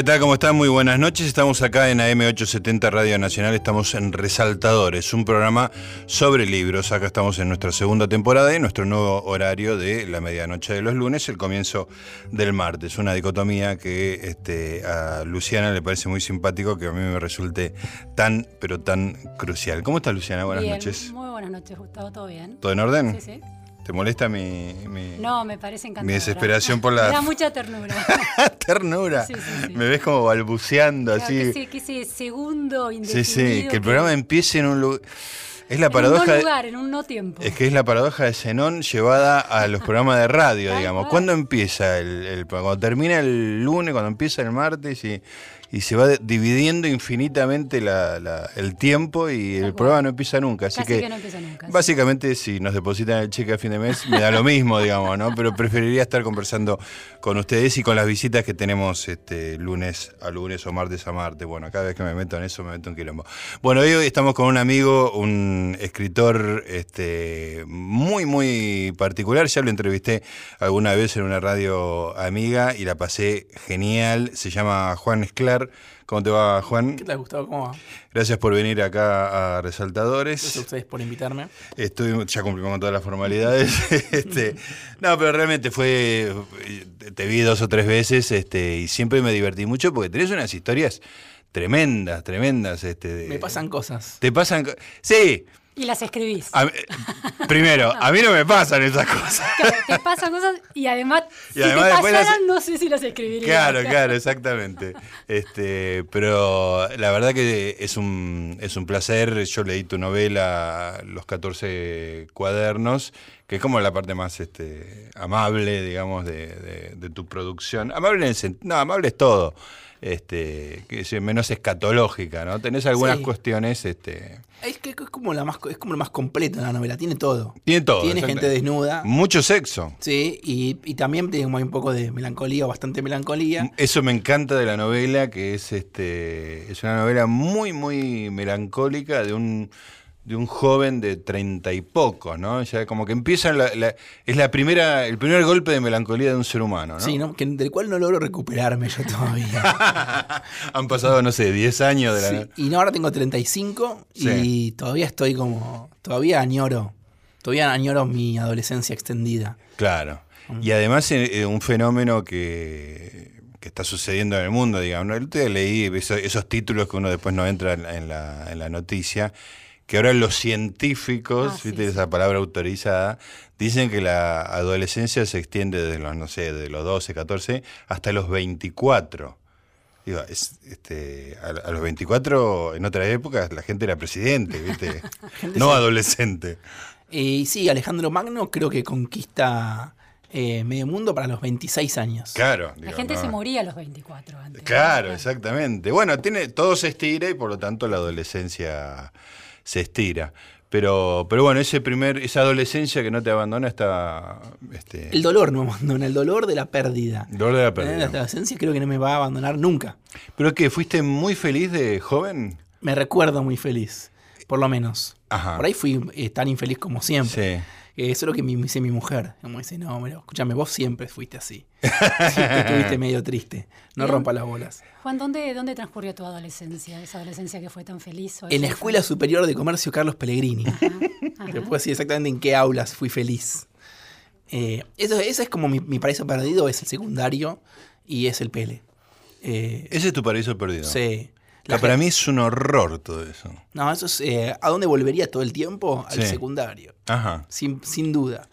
¿qué tal? ¿Cómo están? Muy buenas noches. Estamos acá en AM870 Radio Nacional. Estamos en Resaltadores, un programa sobre libros. Acá estamos en nuestra segunda temporada y nuestro nuevo horario de la medianoche de los lunes, el comienzo del martes. Una dicotomía que este, a Luciana le parece muy simpático, que a mí me resulte tan, pero tan crucial. ¿Cómo estás, Luciana? Buenas Bien, noches. Muy buenas noches, Gustavo, ¿todo bien? ¿Todo en orden? Sí, sí. ¿Te molesta mi, mi- No, me parece mi desesperación por la Me da mucha ternura. ternura? Sí, sí, sí. Me ves como balbuceando Claro, así. que, ese, que ese segundo Sí, indefinido. sí, que el programa empiece en un lugar. Es la en paradoja. un no lugar, en un no tiempo. Es que es la paradoja de Zenón llevada a los programas de radio, digamos. ¿Cuándo empieza el, el- Cuando termina el lunes, cuando empieza el martes y, y se va dividiendo infinitamente la- la- el tiempo y el programa no empieza nunca. Así Casi que, que no empieza nunca, sí. básicamente si nos depositan el cheque a fin de mes me da lo mismo, digamos, ¿no? Pero preferiría estar conversando con ustedes y con las visitas que tenemos este lunes a lunes o martes a martes. Bueno, cada vez que me meto en eso me meto en quilombo. Bueno, hoy estamos con un amigo, un escritor este, muy, muy particular. Ya lo entrevisté alguna vez en una radio amiga y la pasé genial. Se llama Juan Esclar. ¿Cómo te va, Juan? ¿Qué tal, Gustavo? ¿Cómo va? Gracias por venir acá a Gracias a Resaltadores. ustedes por invitarme. Estoy, ya cumplimos con todas las formalidades. este, no, pero realmente fue. Te vi dos o tres veces este, y siempre me divertí mucho porque tenés unas historias tremendas, tremendas. Este, de- Me pasan cosas. Te pasan. Sí. Y las escribís. a mí- primero, a mí no me pasan esas cosas. Claro, te pasan cosas y además, Y si además te después las- pasaran, no sé si las escribiría. Claro, claro, exactamente. Este, pero la verdad que es un, es un placer. Yo leí tu novela, Los 14 cuadernos, que es como la parte más este, amable, digamos, de, de- de tu producción. Amable en el sentido. No, amable es todo. Este, menos escatológica, ¿no? Tenés algunas Sí. cuestiones. Este, Es que es como, la más, es como lo más completo la novela. Tiene todo. tiene todo. Tiene gente desnuda. Mucho sexo. Sí, y, y también tiene como hay un poco de melancolía, o bastante melancolía. Eso me encanta de la novela, que es este es una novela muy, muy melancólica de un de un joven de treinta y pocos, ¿no? Ya como que empieza la, la- es la primera, el primer golpe de melancolía de un ser humano, ¿no? Sí, ¿no? Que, del cual no logro recuperarme yo todavía. Han pasado, no sé, 10 años de la Sí, Y no, ahora tengo 35 y Sí. todavía estoy como. Todavía añoro. Todavía añoro mi adolescencia extendida. Claro. Mm. Y además eh, eh, un fenómeno que, que está sucediendo en el mundo, digamos. El otro día leí eso- esos, títulos que uno después no entra en la, en la noticia, que ahora los científicos, Ah, sí, viste sí. esa palabra autorizada, dicen que la adolescencia se extiende desde los, no sé, de los 12, 14 hasta los 24. Digo, es, este, a, a los 24, en otras épocas, la gente era presidente, ¿viste? no adolescente. Y sí, Alejandro Magno creo que conquista eh, medio mundo para los 26 años. Claro. La gente no. se moría a los 24 antes. Claro, exactamente. Bueno, tiene, todo se estira y por lo tanto la adolescencia se estira. Pero, pero bueno, ese primer, esa adolescencia que no te abandona está este, El dolor no abandona, el dolor de la pérdida. dolor de la Eh, pérdida. La adolescencia creo que no me va a abandonar nunca. ¿Pero qué? ¿Fuiste muy feliz de joven? Me recuerdo muy feliz, por lo menos. Ajá. Por ahí fui eh, tan infeliz como siempre. Sí. Eh, eso es lo que me dice mi mujer. Como dice, no, pero escúchame, vos siempre fuiste así. Siempre estuviste medio triste. No rompa las bolas. Juan, ¿dónde, ¿dónde transcurrió tu adolescencia? Esa adolescencia que fue tan feliz. o En la Escuela? Superior de Comercio Carlos Pellegrini. Ajá. Te puedo decir exactamente en qué aulas fui feliz. Eh, eso, ese es como mi, mi paraíso perdido, es el secundario y es el Pele. Eh, Ese es tu paraíso perdido. sí. La para mí es un horror todo eso. No, eso es. eh, ¿A dónde volvería todo el tiempo? Al Sí. secundario. Ajá. Sin, sin duda.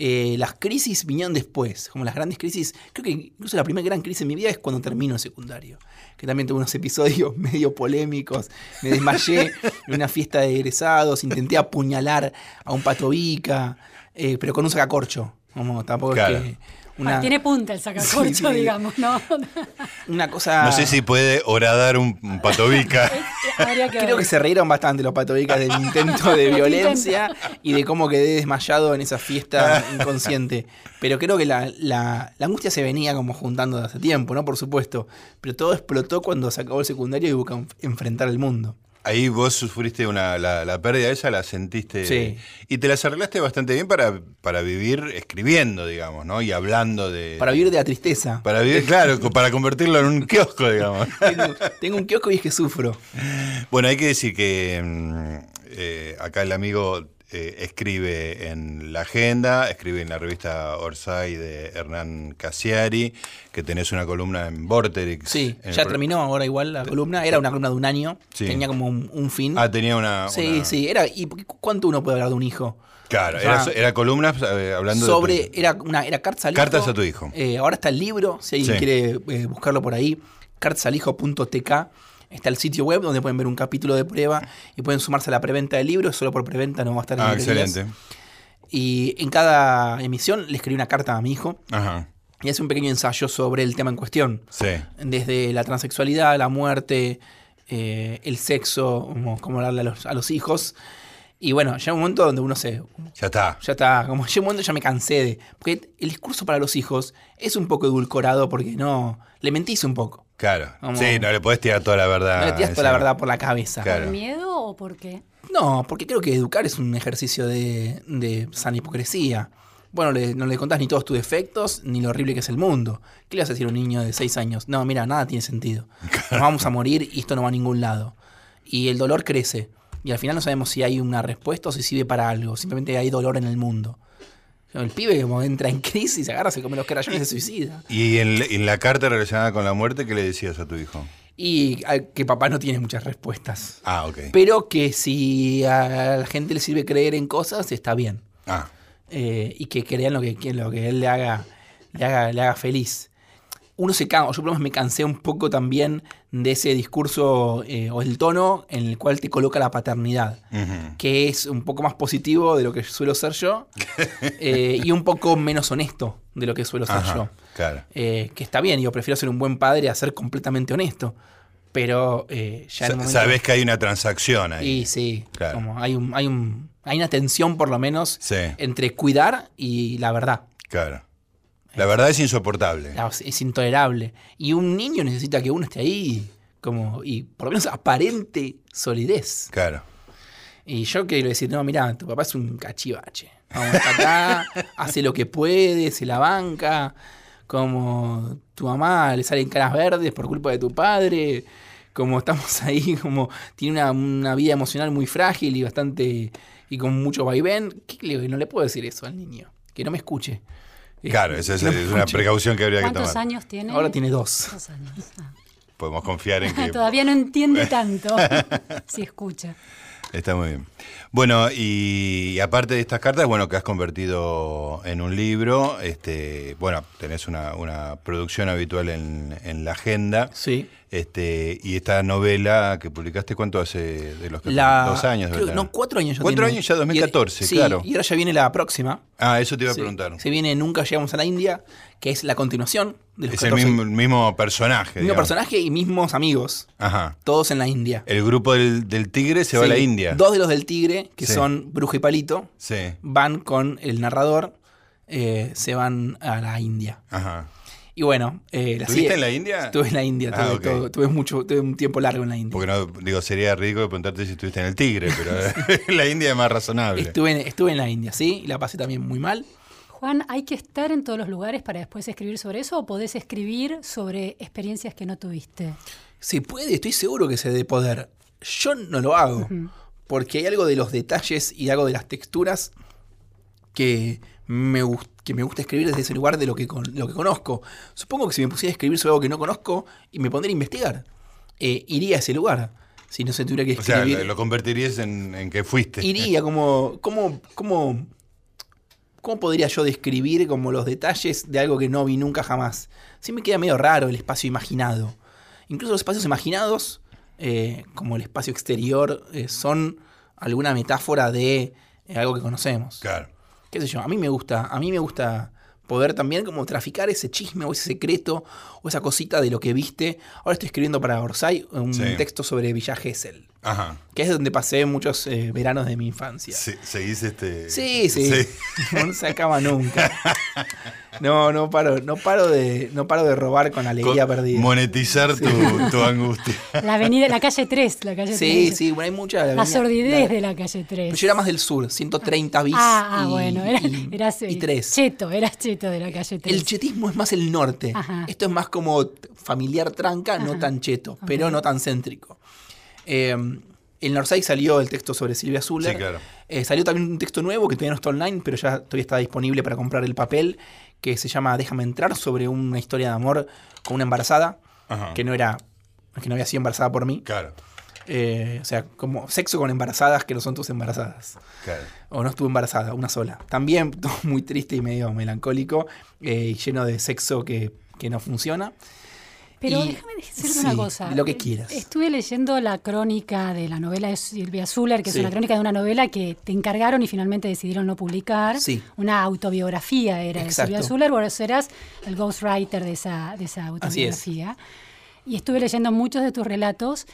Eh, las crisis vinieron después, como las grandes crisis. Creo que incluso la primera gran crisis en mi vida es cuando termino el secundario. Que también tuve unos episodios medio polémicos. Me desmayé en una fiesta de egresados, intenté apuñalar a un patobica, eh, pero con un sacacorcho. Como tampoco Claro. es que. Ah, Una, tiene punta el sacacorcho, Sí, sí. digamos, ¿no? una cosa. No sé si puede horadar un, un patobica. Habría que Creo ver. que se reíron bastante los patobicas del intento de violencia y de cómo quedé desmayado en esa fiesta inconsciente. Pero creo que la, la- la angustia se venía como juntando de hace tiempo, ¿no? Por supuesto. Pero todo explotó cuando se acabó el secundario y enf- enfrentar el mundo. Ahí vos sufriste una, la, la pérdida esa, la sentiste. Sí. Y te las arreglaste bastante bien para, para vivir escribiendo, digamos, ¿no? Y hablando de. Para vivir de la tristeza. Para vivir, claro, para convertirlo en un kiosco, digamos. Tengo, tengo un kiosco y es que sufro. Bueno, hay que decir que mm, eh, acá el amigo eh, escribe en La Agenda, escribe en la revista Orsay de Hernán Casiari, que tenés una columna en Vorterix. Sí, en ya terminó ahora igual la columna. Era una columna de un año. Sí. Tenía como un, un fin. Ah, tenía una. sí, una- sí. Era, ¿Y cuánto uno puede hablar de un hijo? Claro, O sea, era, era columnas eh, hablando de sobre tu- era una era cartas al hijo. Cartas a tu hijo. Eh, ahora está el libro si alguien Sí. quiere eh, buscarlo por ahí cartasalijo.tk está el sitio web donde pueden ver un capítulo de prueba y pueden sumarse a la preventa del libro solo por preventa no va a estar en Ah, excelente. y en cada emisión le escribí una carta a mi hijo Ajá. y hace un pequeño ensayo sobre el tema en cuestión Sí. desde la transexualidad la muerte eh, el sexo como, cómo hablarle a los, a los hijos y bueno llega un momento donde uno se Ya está. ya está, como llega un momento ya me cansé de. Porque el discurso para los hijos es un poco edulcorado porque no. Le mentís un poco. Claro. Como- Sí, no le podés tirar toda la verdad. No le tiras toda la verdad por la cabeza. Claro. ¿Por miedo o por qué? No, porque creo que educar es un ejercicio de, de sana hipocresía. Bueno, le- no le contás ni todos tus defectos, ni lo horrible que es el mundo. ¿Qué le vas a decir a un niño de 6 años? No, mira, nada tiene sentido. Nos vamos a morir y esto no va a ningún lado. Y el dolor crece. Y al final no sabemos si hay una respuesta o si sirve para algo. Simplemente hay dolor en el mundo. El pibe como entra en crisis, se agarra, se come los crayones y se suicida. Y en, en la carta relacionada con la muerte, ¿qué le decías a tu hijo? Y que papá no tiene muchas respuestas. Ah, ok. Pero que si a la gente le sirve creer en cosas, está bien. Ah, eh, y que crean lo que, que lo que él le haga, le haga, le haga feliz. Uno se cansa, yo por lo menos me cansé un poco también de ese discurso eh, o el tono en el cual te coloca la paternidad, que es un poco más positivo de lo que suelo ser yo eh, y un poco menos honesto de lo que suelo ser Ajá, yo. claro. Eh, que está bien, yo prefiero ser un buen padre a ser completamente honesto, pero ya en Sa- un momento... Sabés que hay una transacción ahí. Y sí, Claro. como hay, un, hay, un, hay una tensión por lo menos Sí. entre cuidar y la verdad. Claro. La verdad es insoportable. Es intolerable. Y un niño necesita que uno esté ahí como y por lo menos aparente solidez. Claro. Y yo quiero decir, no, mira, tu papá es un cachivache. Vamos acá, hace lo que puede, se la banca. Como tu mamá le salen caras verdes por culpa de tu padre. Como estamos ahí, como tiene una, una vida emocional muy frágil y bastante. y con mucho vaivén. ¿Qué le- no le puedo decir eso al niño. Que no me escuche. Claro, esa es, es una precaución que habría que ¿Cuántos tomar. años tiene? Ahora tiene dos. Dos años. Ah. Podemos confiar en que Todavía no entiende tanto. si escucha. Está muy bien. Bueno, y, y aparte de estas cartas, bueno, que has convertido en un libro, este, bueno, tenés una, una producción habitual en, en la agenda. Sí. Este, y esta novela que publicaste, ¿cuánto hace de los que La- Dos años. creo- no, cuatro años ya Cuatro tiene. años ya, Y- 2014, sí, claro. Y ahora ya viene la próxima. Ah, eso te iba a Sí. preguntar. Se viene Nunca llegamos a la India, que es la continuación de los Es el 14 mismo, el mismo personaje. mismo personaje y mismos amigos. Ajá. Todos en la India. El grupo del, del tigre se va a la India. Dos de los del Tigre, que Sí. son Bruja y Palito, Sí. van con el narrador, eh, se van a la India. Ajá. Y bueno, eh, la ¿Estuviste en la India? Estuve en la India, Ah, tuve, ok. todo- tuve mucho, tuve un tiempo largo en la India. Porque no, digo, sería ridículo preguntarte si estuviste en el tigre, pero la India es más razonable. Estuve, en- estuve en la India, sí, y la pasé también muy mal. Juan, ¿hay que estar en todos los lugares para después escribir sobre eso o podés escribir sobre experiencias que no tuviste? Se puede, estoy seguro que se debe poder. Yo no lo hago, porque hay algo de los detalles y algo de las texturas que me, que me gusta escribir desde ese lugar de lo que, con- lo que conozco. Supongo que si me pusiera a escribir sobre algo que no conozco y me pondría a investigar, eh, iría a ese lugar. Si no se tuviera que O sea, escribir. lo, lo convertirías en, en que fuiste. iría como, como, como, ¿cómo podría yo describir como los detalles de algo que no vi nunca jamás? Sí me queda medio raro el espacio imaginado. Incluso los espacios imaginados, eh, como el espacio exterior, eh, son alguna metáfora de eh, algo que conocemos. Claro. qué sé yo, a mí me gusta, a mí me gusta poder también como traficar ese chisme o ese secreto o esa cosita de lo que viste. Ahora estoy escribiendo para Orsay un Sí. texto sobre Villa Gesell. Ajá. que es donde pasé muchos eh, veranos de mi infancia. Se- seguís este. Sí, sí. No se acaba nunca. No, no paro, no paro de, no paro de robar con alegría Con- perdida. Monetizar tu, tu angustia. La avenida, la calle 3, la calle Sí, 3. sí, bueno, hay mucha. La avenida- sordidez la- de la calle 3. Pero yo era más del sur, 130 bis. Ah, ah, y, bueno, era, y, eras, y tres. cheto, eras cheto de la calle 3. El chetismo es más el norte. Ajá. Esto es más como familiar tranca, no tan cheto, pero no tan céntrico. Eh, Northside salió el texto sobre Silvia Zuller. Sí, claro. Eh, salió también un texto nuevo que todavía no está online, pero ya todavía está disponible para comprar el papel, que se llama Déjame entrar, sobre una historia de amor con una embarazada, Ajá. que no era que no había sido embarazada por mí. Claro, Eh, o sea, como sexo con embarazadas que no son tus embarazadas. claro. O no estuvo embarazada, una sola. También muy triste y medio melancólico, eh, y lleno de sexo que, que no funciona. Pero Y- déjame decirte sí, una cosa. lo que quieras. Estuve leyendo la crónica de la novela de Silvia Zuller, que Sí. es una crónica de una novela que te encargaron y finalmente decidieron no publicar. Sí. Una autobiografía era Exacto. de Silvia Zuller, vos eras el ghostwriter de esa, de esa Así es. autobiografía. Y estuve leyendo muchos de tus relatos.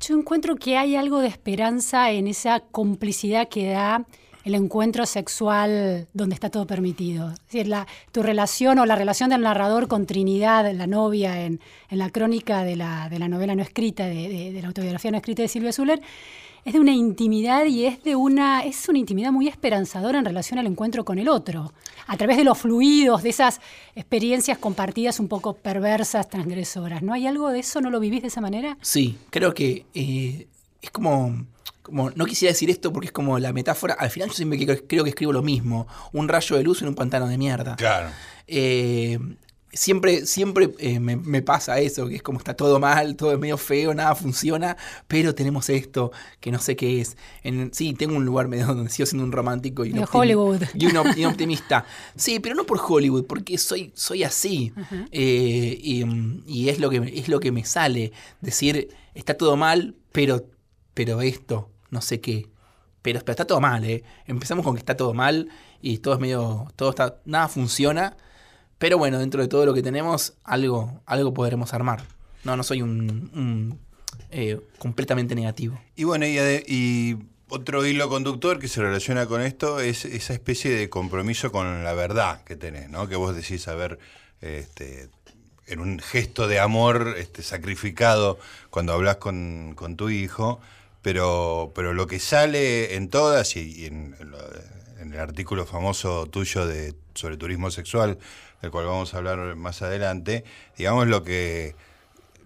Yo encuentro que hay algo de esperanza en esa complicidad que da el encuentro sexual donde está todo permitido. Es la, tu relación o la relación del narrador con Trinidad, la novia, en, la crónica de la, novela no escrita, de la autobiografía no escrita de Silvia Zuller, es de una intimidad y es de una, es una intimidad muy esperanzadora en relación al encuentro con el otro. A través de los fluidos, de esas experiencias compartidas un poco perversas, transgresoras. ¿No hay algo de eso? ¿No lo vivís de esa manera? Sí, creo que eh, es como, como. No quisiera decir esto porque es como la metáfora. Al final yo siempre creo, creo que escribo lo mismo: un rayo de luz en un pantano de mierda. Claro. Eh, siempre siempre eh, me, me pasa eso, que es como está todo mal, todo es medio feo, nada funciona, pero tenemos esto que no sé qué es. En, sí, tengo un lugar medio donde sigo siendo un romántico y un, Hollywood. y un, op- y un optimista. Sí, pero no por Hollywood, porque soy, soy así. Eh, y, y es, lo que, es lo que me sale. Decir, está todo mal, pero, pero esto, no sé qué. Pero, está todo mal, ¿eh? Empezamos con que está todo mal y todo es medio. todo está. nada funciona. Pero bueno, dentro de todo lo que tenemos, algo, algo podremos armar. No, no soy un, eh, completamente negativo. Y bueno, y otro hilo conductor que se relaciona con esto es esa especie de compromiso con la verdad que tenés, ¿no? Que vos decís, a ver, este, en un gesto de amor este, sacrificado cuando hablas con, con tu hijo, pero, pero lo que sale en todas y, y en, en lo- en el artículo famoso tuyo de, sobre turismo sexual, del cual vamos a hablar más adelante, digamos lo que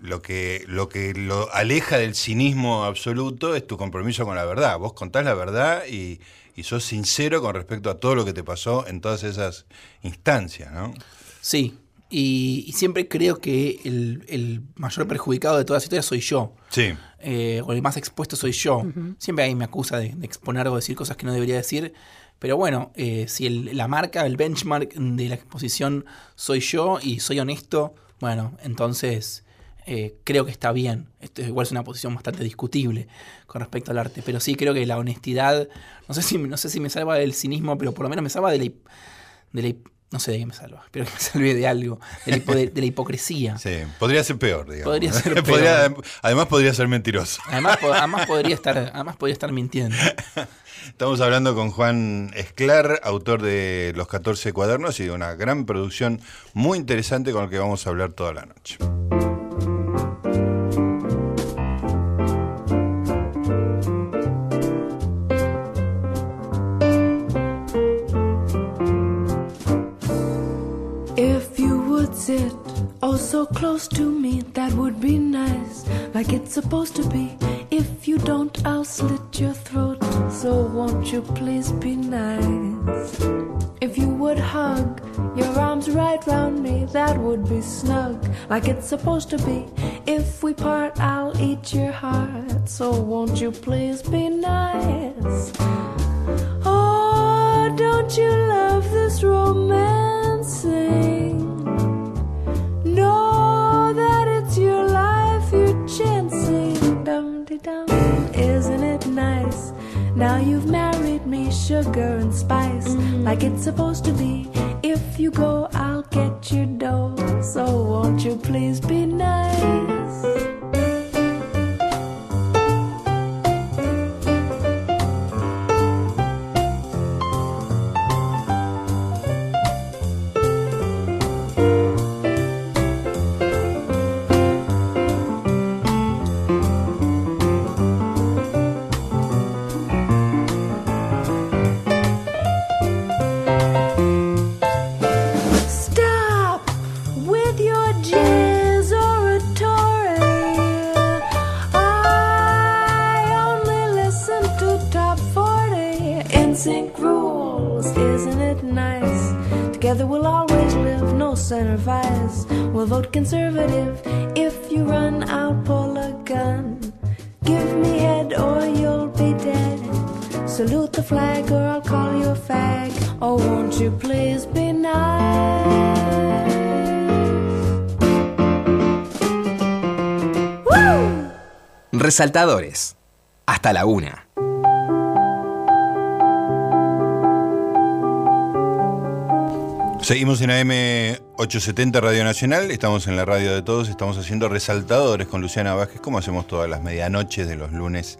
lo que, lo que lo aleja del cinismo absoluto es tu compromiso con la verdad. Vos contás la verdad y, y sos sincero con respecto a todo lo que te pasó en todas esas instancias, ¿no? Sí, y, y siempre creo que el, el mayor perjudicado de toda la historia soy yo. Sí. Eh, o el más expuesto soy yo. Siempre ahí me acusa de, de exponer o decir cosas que no debería decir. Pero bueno, eh, si el- la marca, el benchmark de la exposición soy yo y soy honesto, bueno, entonces eh, creo que está bien. Esto igual es una posición bastante discutible con respecto al arte. Pero sí creo que la honestidad, no sé si, no sé si me salva del cinismo, pero por lo menos me salva de la, de la no sé de qué me salva, espero que me salve de algo, de la, hipo- de- de la hipocresía. Sí, podría ser peor, digamos. Podría ser peor. Podría- además podría ser mentiroso. Además, además, podría estar, además podría estar mintiendo. Estamos hablando con Juan Esclar, autor de Los 14 cuadernos y de una gran producción muy interesante con la que vamos a hablar toda la noche. So close to me, that would be nice, like it's supposed to be. If you don't, I'll slit your throat. So won't you please be nice? If you would hug your arms right round me, that would be snug, like it's supposed to be. If we part, I'll eat your heart. So won't you please be nice? Oh, don't you love this romancing? Your life you're chancing. Dum de dum, isn't it nice? Now you've married me, sugar and spice, like it's supposed to be. If you go, I'll get your dough. So won't you please be nice? Vice. We'll vote conservative. If you run, I'll pull a gun. Give me head or you'll be dead. Salute the flag or I'll call you a fag. Oh, won't you please be nice? Woo! Resaltadores. Hasta la una. Seguimos en AM870 Radio Nacional, estamos en la radio de todos, estamos haciendo resaltadores con Luciana Vázquez, como hacemos todas las medianoches de los lunes,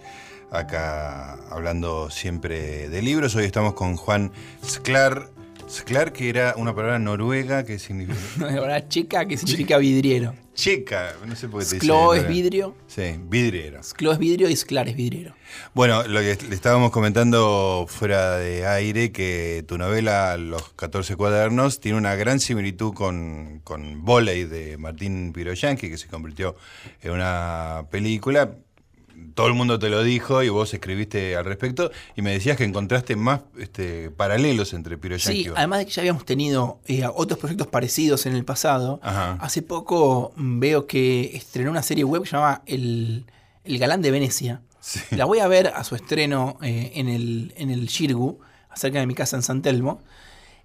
acá hablando siempre de libros. Hoy estamos con Juan Sklar, Sklar que era una palabra noruega que significa... Una palabra checa que significa vidriero. Checa, no sé por qué te Sklo es vidrio. Sí, vidriero. Sklo es vidrio y Sklar es vidriero. Bueno, lo que le estábamos comentando fuera de aire, que tu novela Los 14 cuadernos tiene una gran similitud con, con Voley de Martín Piroyanqui, que se convirtió en una película. Todo el mundo te lo dijo y vos escribiste al respecto y me decías que encontraste más este, paralelos entre Piroyanqui Sí, además de que ya habíamos tenido eh, otros proyectos parecidos en el pasado, Ajá. hace poco mm, veo que estrenó una serie web que se llama El, El Galán de Venecia. Sí. La voy a ver a su estreno eh, en el, en el Shirgu, cerca de mi casa en San Telmo.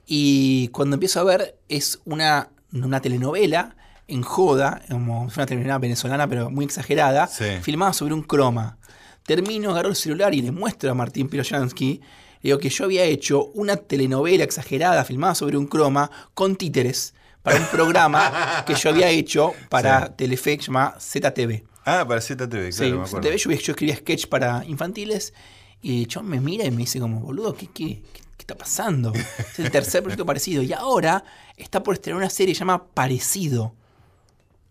Y cuando empiezo a ver, es una, una telenovela en joda, como es una telenovela venezolana, pero muy exagerada, Sí. filmada sobre un croma. Termino, agarro el celular y le muestro a Martín Piroyansky, le digo que yo había hecho una telenovela exagerada filmada sobre un croma con títeres para un programa que yo había hecho para Sí. Telefe que se llama ZTV. Ah, para ZTV, claro, Sí, me acuerdo. ZTV, yo, yo escribía sketch para infantiles y yo me mira y me dice como, boludo, ¿qué, qué, qué- qué está pasando? Es el tercer proyecto parecido. Y ahora está por estrenar una serie que se llama Parecido.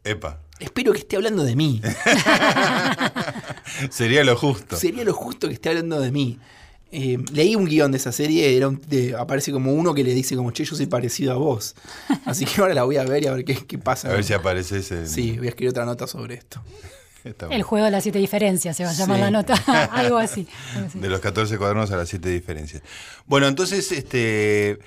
Epa, Espero que esté hablando de mí. sería lo justo. Sería lo justo que esté hablando de mí. Eh, leí un guion de esa serie, era un- de- aparece como uno que le dice como, che, yo soy parecido a vos. Así que ahora la voy a ver y a ver qué, qué pasa. A ver si aparece ese. Sí, voy a escribir otra nota sobre esto. El juego de las siete diferencias se va a llamar Sí. la nota, algo así. De los 14 cuadernos a las 7 diferencias. Bueno, entonces, este.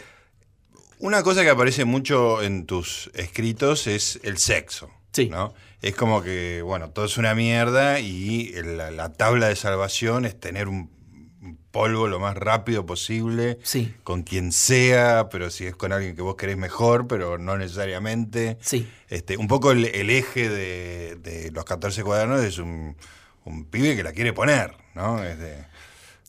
Una cosa que aparece mucho en tus escritos es el sexo. Sí. ¿no? Es como que, bueno, todo es una mierda y la, la tabla de salvación es tener un polvo lo más rápido posible. Sí. Con quien sea, pero si es con alguien que vos querés mejor, pero no necesariamente. Sí. Este, un poco el, el eje de, de los 14 cuadernos es un, un pibe que la quiere poner, ¿no?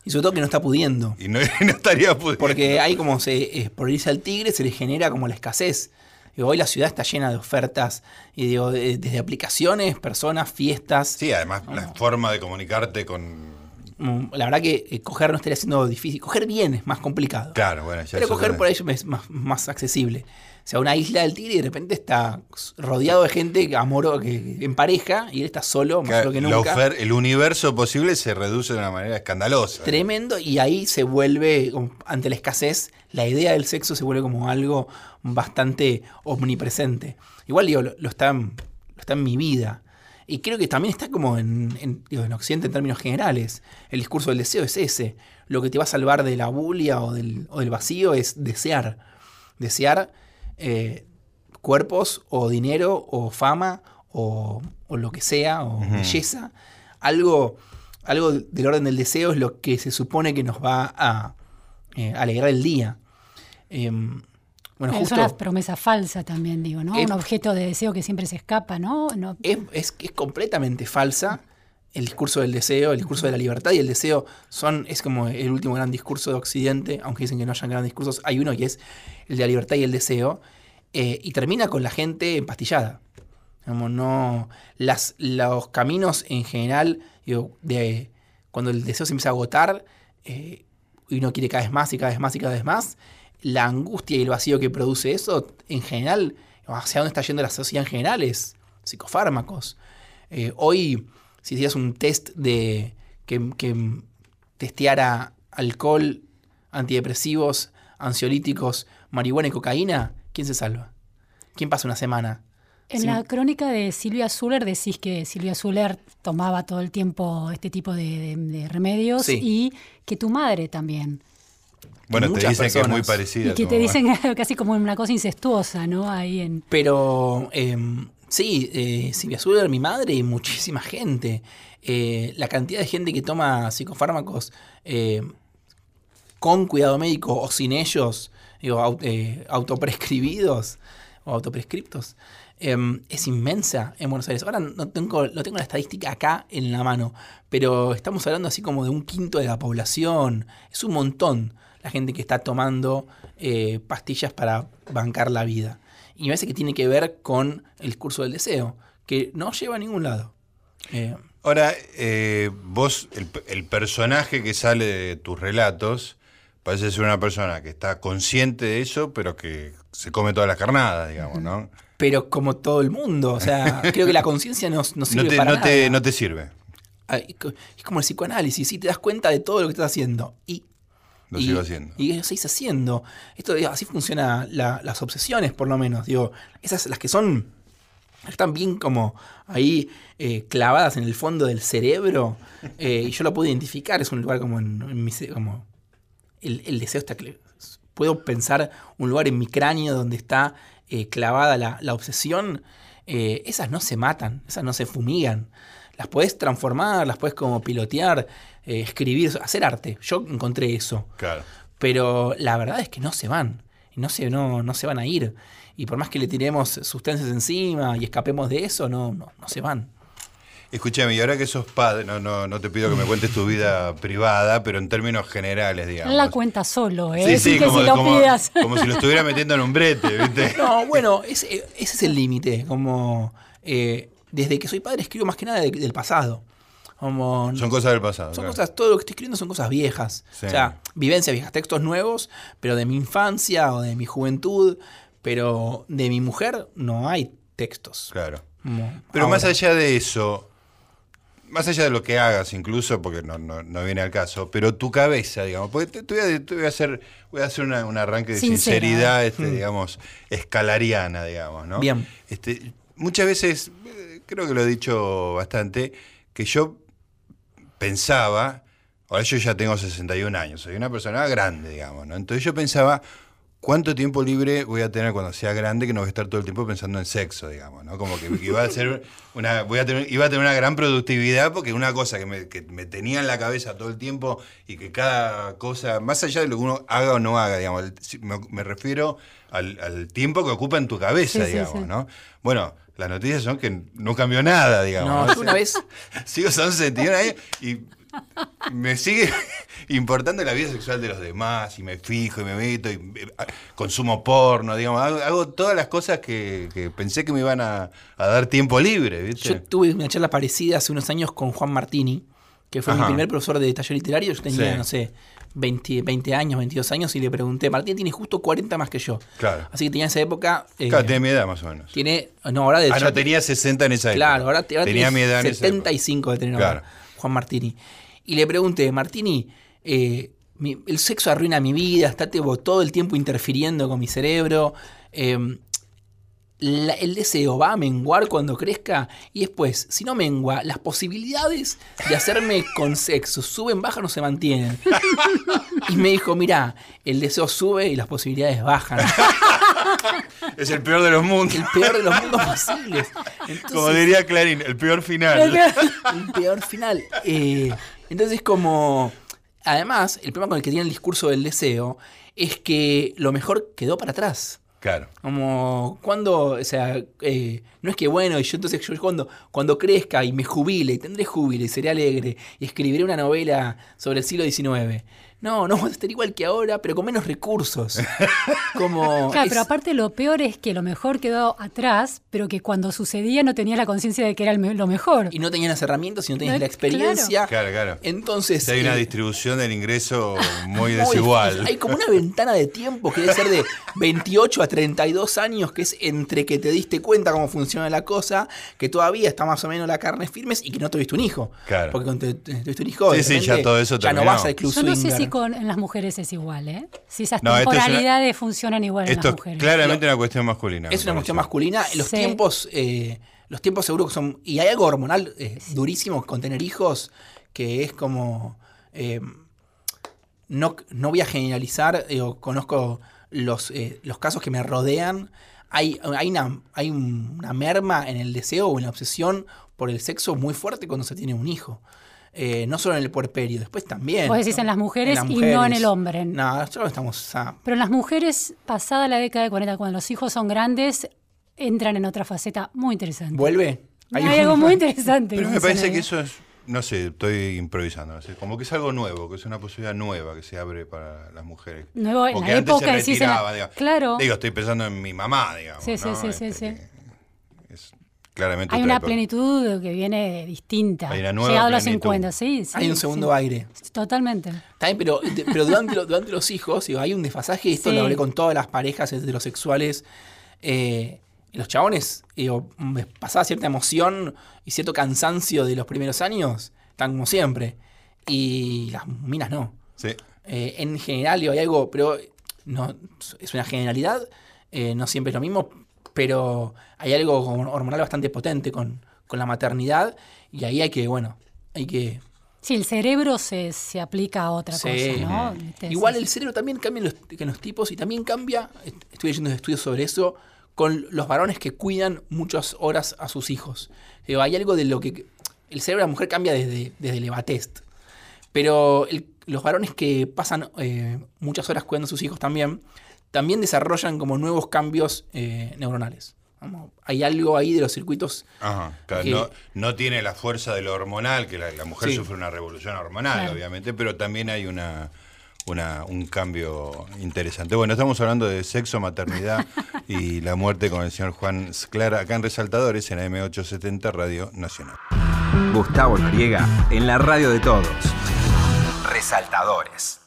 Y sobre todo que no está pudiendo. y no, no estaría pudiendo. Porque hay como se, eh, por irse al tigre se le genera como la escasez. Digo, hoy la ciudad está llena de ofertas, y digo, de- desde aplicaciones, personas, fiestas. Sí, además la forma de comunicarte con... Mm, La verdad que eh, coger no estaría siendo difícil. Coger bien es más complicado. Claro, bueno, ya Pero coger también. por ahí es más, más accesible. O sea, una isla del tigre y de repente está rodeado de gente que que, en pareja y él está solo, más que la nunca. el universo posible se reduce de una manera escandalosa. Tremendo, y ahí se vuelve, como, ante la escasez, la idea del sexo se vuelve como algo bastante omnipresente. Igual digo, lo, lo está, en, lo está en mi vida. Y creo que también está como en, en, digo, en Occidente en términos generales. El discurso del deseo es ese. Lo que te va a salvar de la bulia o del, o del vacío es desear. Desear eh, cuerpos o dinero o fama o, o lo que sea, o belleza. Algo, algo del orden del deseo es lo que se supone que nos va a eh, alegrar el día. Em, bueno, es justo una promesa falsa también, digo, ¿no? Eh, Un objeto de deseo que siempre se escapa, ¿no? no es, es, es completamente falsa. El discurso del deseo, el discurso de la libertad y el deseo son, es como el último gran discurso de Occidente, aunque dicen que no hayan grandes discursos, hay uno que es el de la libertad y el deseo, eh, y termina con la gente empastillada. No, las, los caminos en general, digo, cuando el deseo se empieza a agotar eh, y uno quiere cada vez más y cada vez más y cada vez más, la angustia y el vacío que produce eso, en general, hacia dónde está yendo la sociedad en general es psicofármacos. Eh, hoy, si hicieras un test de que, que testeara alcohol, antidepresivos, ansiolíticos, marihuana y cocaína, ¿quién se salva? ¿Quién pasa una semana? En la crónica de Silvia Zuller decís que Silvia Zuller tomaba todo el tiempo este tipo de, de- de remedios Sí. y que tu madre también. Bueno, te dicen que es muy parecida. Y que te mamá. dicen casi como una cosa incestuosa, ¿no? Ahí en... Pero em, sí, eh, Silvia mi madre y muchísima gente. Eh, la cantidad de gente que toma psicofármacos eh, con cuidado médico o sin ellos, digo, au- eh, autoprescribidos o autoprescriptos, em, es inmensa en Buenos Aires. Ahora no tengo, no tengo la estadística acá en la mano, pero estamos hablando así como de un quinto de la población. Es un montón la gente que está tomando eh, pastillas para bancar la vida. Y me parece que tiene que ver con el discurso del deseo, que no lleva a ningún lado. Eh, Ahora, eh, vos, el, el personaje que sale de tus relatos, parece ser una persona que está consciente de eso, pero que se come todas las carnadas, digamos, ¿no? pero como todo el mundo, o sea, creo que la conciencia no, no sirve No te, para no, te, nada. no te sirve. Es como el psicoanálisis, sí, te das cuenta de todo lo que estás haciendo. Y Lo y, sigo haciendo. Y lo seguís haciendo. Esto, digo, así funcionan las obsesiones, por lo menos. Digo, esas las que son. Están bien como ahí eh, clavadas en el fondo del cerebro. eh, y yo lo puedo identificar. Es un lugar como en, en mi como el, el deseo está. Puedo pensar un lugar en mi cráneo donde está eh, clavada la, la obsesión. esas no se matan, esas no se fumigan. Las puedes transformar, las puedes como pilotear, eh, escribir, hacer arte. Yo encontré eso. Claro. Pero la verdad es que no se van. Y no se, no, no se van a ir. Y por más que le tiremos sustancias encima y escapemos de eso, no, no, no se van. Escúchame, y ahora que sos padre, no, no, no te pido que me cuentes tu vida privada, pero en términos generales, digamos. Él la cuenta solo, ¿eh? Sí, Sin sí, que como, si lo como- pidas. como si lo estuviera metiendo en un brete, ¿viste? No, bueno, ese, ese es el límite. Como eh, desde que soy padre escribo más que nada de- del pasado. Como, Son cosas del pasado. Son claro. cosas, todo lo que estoy escribiendo son cosas viejas. Sí. O sea, vivencias viejas, textos nuevos, pero de mi infancia o de mi juventud. Pero de mi mujer no hay textos. Claro. Como Pero más allá de eso, más allá de lo que hagas incluso, porque no, no, no viene al caso, pero tu cabeza, digamos, porque te, te voy, a, te voy a hacer, voy a hacer una- un arranque de Sincera. sinceridad, este, digamos, escalariana, digamos, ¿no? Bien. Este, muchas veces, eh, creo que lo he dicho bastante, que yo pensaba, ahora yo ya tengo 61 años, soy una persona grande, digamos, ¿no? Entonces yo pensaba, ¿cuánto tiempo libre voy a tener cuando sea grande que no voy a estar todo el tiempo pensando en sexo, digamos, ¿no? Como que, iba a ser una, voy a tener, iba a tener una gran productividad porque una cosa que me, que me tenía en la cabeza todo el tiempo y que cada cosa, más allá de lo que uno haga o no haga, digamos, me, me refiero al, al tiempo que ocupa en tu cabeza, Sí, sí, digamos, sí. ¿no? Bueno, las noticias son que no cambió nada, digamos. No, ¿no? una vez Sigo son 61 años y me sigue importando la vida sexual de los demás y me fijo y me meto y eh, consumo porno, digamos, hago, hago todas las cosas que, que pensé que me iban a, a dar tiempo libre, ¿viste? Yo tuve una charla parecida hace unos años con Juan Martini, que fue mi primer profesor de taller literario. Yo tenía, Sí. no sé, 20, 20 años, 22 años, y le pregunté, Martín tiene justo 40 más que yo. Claro. Así que tenía en esa época... eh, Claro, tiene mi edad más o menos. tiene, no, ahora de Ah, no, tenía 60 en esa época. Claro, ahora, ahora tenía tiene mi edad en esa época. 75 de tener Claro. Juan Martini. Y le pregunté, Martini, eh, mi- el sexo arruina mi vida, está todo el tiempo interfiriendo con mi cerebro. eh, la- el deseo va a menguar cuando crezca y después, si no mengua, las posibilidades de hacerme con sexo suben, bajan o se mantienen. Y me dijo, mira, el deseo sube y las posibilidades bajan. Es el peor de los mundos. El peor de los mundos posibles. Entonces, Como diría Clarín, el peor final. el peor final. Eh, entonces, como. Además, el problema con el que tiene el discurso del deseo es que lo mejor quedó para atrás. Claro. Como cuando, o sea, eh, no es que bueno, y yo entonces yo cuando, cuando crezca y me jubile, tendré júbilo y seré alegre, y escribiré una novela sobre el siglo XIX. No, no vamos a estar igual que ahora, pero con menos recursos. Como Claro, es- pero aparte lo peor es que lo mejor quedó atrás, pero que cuando sucedía no tenías la conciencia de que era lo mejor. y no tenías las herramientas y no tenías No, la experiencia. Claro, claro. Entonces. Si hay una eh, distribución del ingreso muy muy desigual. Hay como una ventana de tiempo que debe ser de 28 a 32 años, que es entre que te diste cuenta cómo funciona la cosa, que todavía está más o menos la carne firmes y que no tuviste un hijo. Claro. Porque cuando te- te- tuviste un hijo, Sí, sí, ya todo eso ya no vas al club Yo no sé swinger. si con, en las mujeres es igual, ¿eh? Si esas No, es una- temporalidades funcionan igual en Esto las es mujeres. claramente una cuestión masculina. Es una cuestión masculina. Los Sí. tiempos, eh, los tiempos seguro que son. Y hay algo hormonal eh, durísimo con tener hijos que es como. eh, no, no voy a generalizar, eh, o conozco los, eh, los casos que me rodean. Hay, hay, una, hay una merma en el deseo o en la obsesión por el sexo muy fuerte cuando se tiene un hijo. Eh, no solo en el puerperio, después también. Vos decís en las mujeres las y no en el hombre. No, nosotros estamos. ah, Pero en las mujeres, pasada la década de 40, cuando los hijos son grandes, entran en otra faceta muy interesante. ¿Vuelve? Hay, un- algo muy interesante. Pero me parece que eso es, no sé, estoy improvisando, no sé, como que es algo nuevo, que es una posibilidad nueva que se abre para las mujeres. Nuevo en Porque la antes época, se decís, en la- retiraba, digamos. claro. Digo, estoy pensando en mi mamá, digamos. Sí, sí, ¿no? sí, sí, Este, sí. Es claramente Hay una época. plenitud que viene distinta. Hay una nueva Llegado a los plenitud. 50, sí, sí. Hay un segundo sí. aire. Totalmente. Bien, pero, de- pero durante, lo- durante los hijos, digo, hay un desfasaje, esto Sí. lo hablé con todas las parejas heterosexuales. eh, los chabones, digo, me pasaba cierta emoción y cierto cansancio de los primeros años, están como siempre. Y las minas no. Sí. Eh, en general, digo, hay algo, pero no es una generalidad, eh, no siempre es lo mismo, pero hay algo hormonal bastante potente con, con la maternidad y ahí hay que, bueno, hay que Sí, el cerebro se, se aplica a otra Sí. cosa, ¿no? Viste, Igual el cerebro también cambia en los, en los tipos y también cambia, est- estoy leyendo estudios sobre eso, con los varones que cuidan muchas horas a sus hijos. Digo, hay algo de lo que... El cerebro de la mujer cambia desde, desde el Evatest. Pero el- los varones que pasan eh, muchas horas cuidando a sus hijos también, también desarrollan como nuevos cambios eh, neuronales. Vamos, hay algo ahí de los circuitos Ajá, claro, Que- no, no tiene la fuerza de lo hormonal, que la, la mujer Sí. sufre una revolución hormonal, Claro. obviamente, pero también hay una, una- un cambio interesante. Bueno, estamos hablando de sexo, maternidad y la muerte con el señor Juan Sclara, acá en Resaltadores, en AM870 Radio Nacional. Gustavo Noriega en la radio de todos. Resaltadores.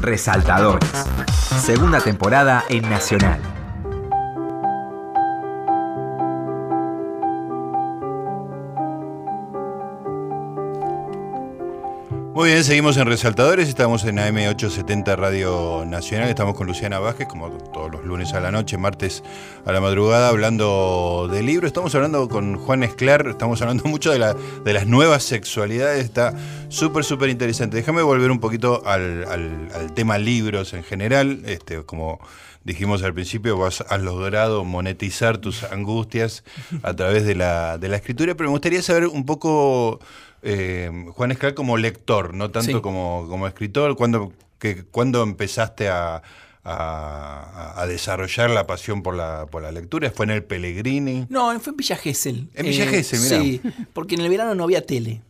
Resaltadores. Segunda temporada en Nacional. Muy bien, seguimos en Resaltadores, estamos en AM870 Radio Nacional, estamos con Luciana Vázquez, como todos los lunes a la noche, martes a la madrugada, hablando de libros. Estamos hablando con Juan Esclar, estamos hablando mucho de, la, de las nuevas sexualidades, está súper, súper interesante. Déjame volver un poquito al, al- al tema libros en general, este, como dijimos al principio, vos has logrado monetizar tus angustias a través de la, de la escritura, pero me gustaría saber un poco, eh, Juan Escal, como lector, no tanto Sí. como, como escritor, ¿cuándo, que, ¿cuándo empezaste a, a- a desarrollar la pasión por la, por la lectura? ¿Fue en el Pellegrini? No, fue en Villa Gesell. En Villa Gesell, mirá. Sí, porque en el verano no había tele.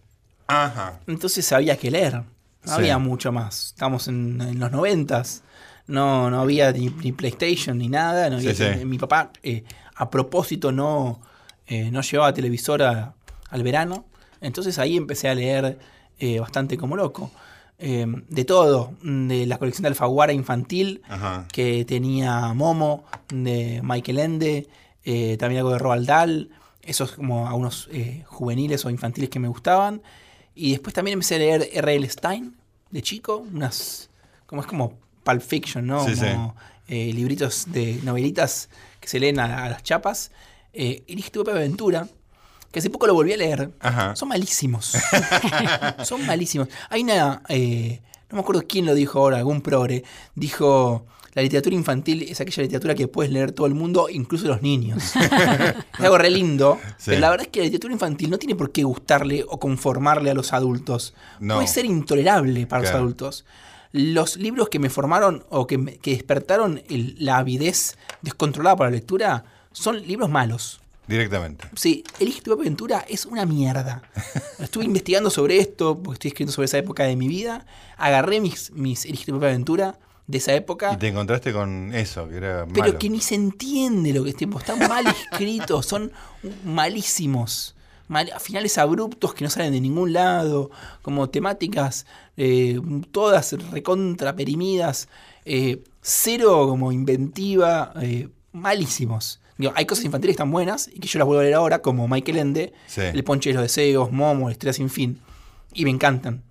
Ajá. Entonces había que leer. No Sí. había mucho más. Estamos en, en los noventas. No, no había ni, ni PlayStation ni nada. No había Sí, sí. Mi papá, eh, a propósito, no, eh, no llevaba televisora al verano. Entonces ahí empecé a leer eh, bastante como loco. Eh, de todo. De la colección de Alfaguara infantil, Ajá. que tenía Momo, de Michael Ende, eh, también algo de Roald Dahl, esos como algunos eh, juveniles o infantiles que me gustaban. Y después también empecé a leer R.L. Stein, de chico, unas, como es como Pulp Fiction, ¿no? Sí, como libritos de novelitas que se leen a, a las chapas. Y dije, tuve aventura, que hace poco lo volví a leer. Ajá. Son malísimos. Son malísimos. Hay una. eh, no me acuerdo quién lo dijo ahora, algún progre. Dijo. La literatura infantil es aquella literatura que puedes leer todo el mundo, incluso los niños. es algo re lindo. Sí. Pero la verdad es que la literatura infantil no tiene por qué gustarle o conformarle a los adultos. No. Puede ser intolerable para Claro. los adultos. Los libros que me formaron o que, me- que despertaron el- la avidez descontrolada por la lectura son libros malos. Directamente. Sí, Elige tu propia aventura es una mierda. Estuve investigando sobre esto, porque estoy escribiendo sobre esa época de mi vida. Agarré mis, mis Elige tu propia aventura de esa época, Y te encontraste con eso, que era pero que ni se entiende lo que es tipo. Están mal escritos, son malísimos. Mal- finales abruptos que no salen de ningún lado, como temáticas eh, todas recontra perimidas, eh, cero como inventiva, eh, malísimos. Digo, hay cosas infantiles tan buenas y que yo las vuelvo a leer ahora, como Michael Ende, Sí. El Ponche de los Deseos, Momo, La Estrella Sin Fin, y me encantan.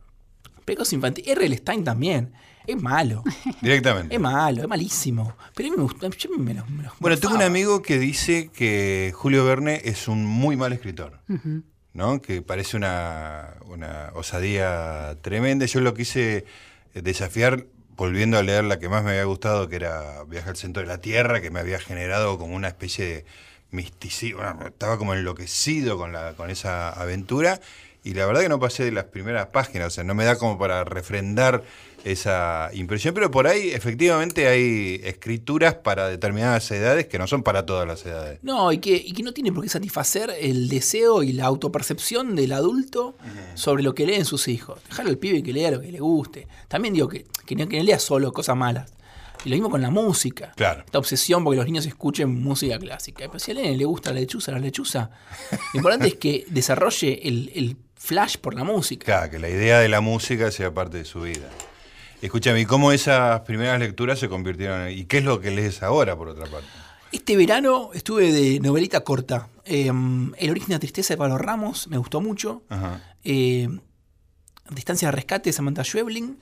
Pero hay cosas infantiles, R.L. Stein también, es malo, Directamente. es malo, es malísimo. Pero a mí me gusta, yo me me Bueno, tengo un amigo que dice que Julio Verne es un muy mal escritor, ¿no? Que parece una, una osadía tremenda. Yo lo quise eh, desafiar, volviendo a leer la que más me había gustado, que era Viaje al centro de la Tierra, que me había generado como una especie de misticismo, bueno, estaba como enloquecido con, la, con esa aventura. Y la verdad que no pasé de las primeras páginas, o sea, no me da como para refrendar esa impresión, pero por ahí efectivamente hay escrituras para determinadas edades que no son para todas las edades. No, y que, y que no tiene por qué satisfacer el deseo y la autopercepción del adulto sobre lo que leen sus hijos. Dejar al pibe que lea lo que le guste. También digo que, que, no, que no lea solo cosas malas. Y lo mismo con la música. Claro. Esta obsesión porque los niños escuchen música clásica. Pero si a alguien le gusta la lechuza, la lechuza. Lo importante es que desarrolle el, el flash por la música. Claro, que la idea de la música sea parte de su vida. Escúchame, ¿y cómo esas primeras lecturas se convirtieron en... ¿Y qué es lo que lees ahora, por otra parte? Este verano estuve de novelita corta. Eh, el origen de la tristeza de Pablo Ramos, me gustó mucho. Ajá. Eh, Distancia de rescate de Samantha Schweblin.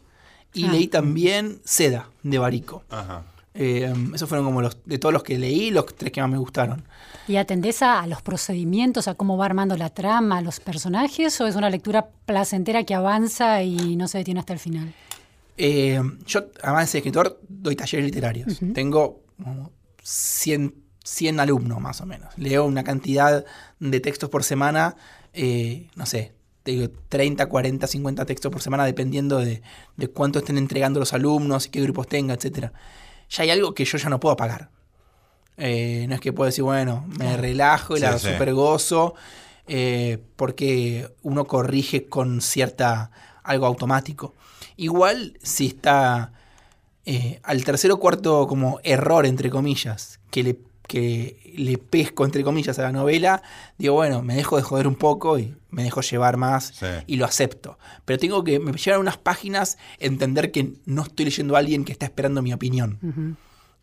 Y Ah. leí también Seda, de Barico. Ajá. Eh, esos fueron como los, de todos los que leí, los tres que más me gustaron. ¿Y atendés a, a los procedimientos, a cómo va armando la trama, a los personajes, o es una lectura placentera que avanza y no se detiene hasta el final? Eh, yo, además de escritor, doy talleres literarios. Tengo como 100, 100 alumnos más o menos. Leo una cantidad de textos por semana, eh, no sé, te digo 30, 40, 50 textos por semana, dependiendo de, de cuánto estén entregando los alumnos y qué grupos tenga, etc. Ya hay algo que yo ya no puedo apagar. Eh, no es que puedo decir, bueno, me relajo y Sí, la sí. super gozo, eh, porque uno corrige con cierta algo automático. Igual si está eh, al tercer o cuarto como error, entre comillas, que le, que le pesco, entre comillas, a la novela, digo, bueno, me dejo de joder un poco y me dejo llevar más Sí. y lo acepto. Pero tengo que, me llevan unas páginas entender que no estoy leyendo a alguien que está esperando mi opinión.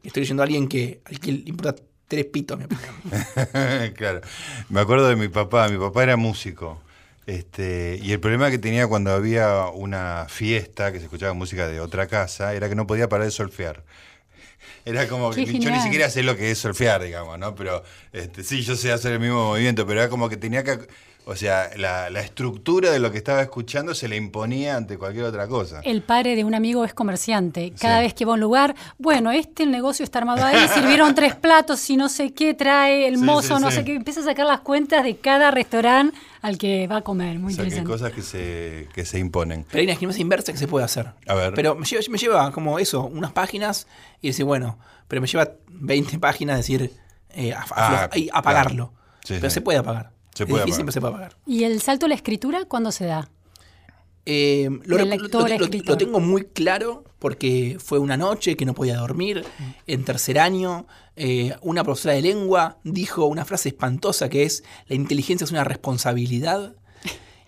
Estoy leyendo a alguien que, al que le importa tres pitos mi opinión. claro. Me acuerdo de mi papá. Mi papá era músico. Este, y el problema que tenía cuando había una fiesta que se escuchaba música de otra casa era que no podía parar de solfear. Era como que yo ni siquiera sé lo que es solfear, digamos, ¿no? Pero este, sí, yo sé hacer el mismo movimiento, pero era como que tenía que. O sea, la, la estructura de lo que estaba escuchando se le imponía ante cualquier otra cosa. El padre de un amigo es comerciante. Cada Sí. vez que va a un lugar, bueno, este el negocio está armado ahí, sirvieron tres platos y no sé qué trae el Sí, mozo, sí, no sí. sé qué. Empieza a sacar las cuentas de cada restaurante al que va a comer. Muy o sea, que hay interesante. cosas que se, que se imponen. Pero hay una esquema inversa que se puede hacer. A ver. Pero me lleva, me lleva como eso, unas páginas y decir, bueno, pero me lleva 20 páginas decir, eh, a- Ah, aflo- y apagarlo. claro. Sí, pero sí. se puede apagar. Se Es puede difícil, apagar. pero se puede apagar. ¿Y el salto a la escritura cuándo se da? Eh, lo, lector tengo muy claro porque fue una noche que no podía dormir en tercer año. eh, una profesora de lengua dijo una frase espantosa que es, la inteligencia es una responsabilidad.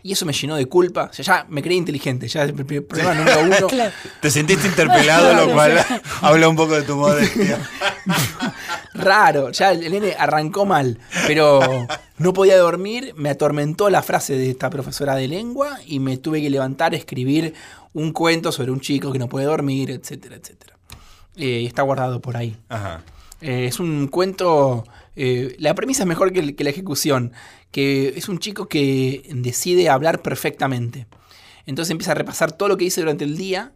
Y eso me llenó de culpa. O sea, ya me creí inteligente, ya es el problema número uno. Claro. Te sentiste interpelado, lo cual habla un poco de tu modestia. Raro, ya el nene arrancó mal, pero no podía dormir, me atormentó la frase de esta profesora de lengua y me tuve que levantar a escribir un cuento sobre un chico que no puede dormir, etcétera, etcétera. Eh, está guardado por ahí. Ajá. Eh, es un cuento, eh, la premisa es mejor que, la ejecución, que es un chico que decide hablar perfectamente. Entonces empieza a repasar todo lo que dice durante el día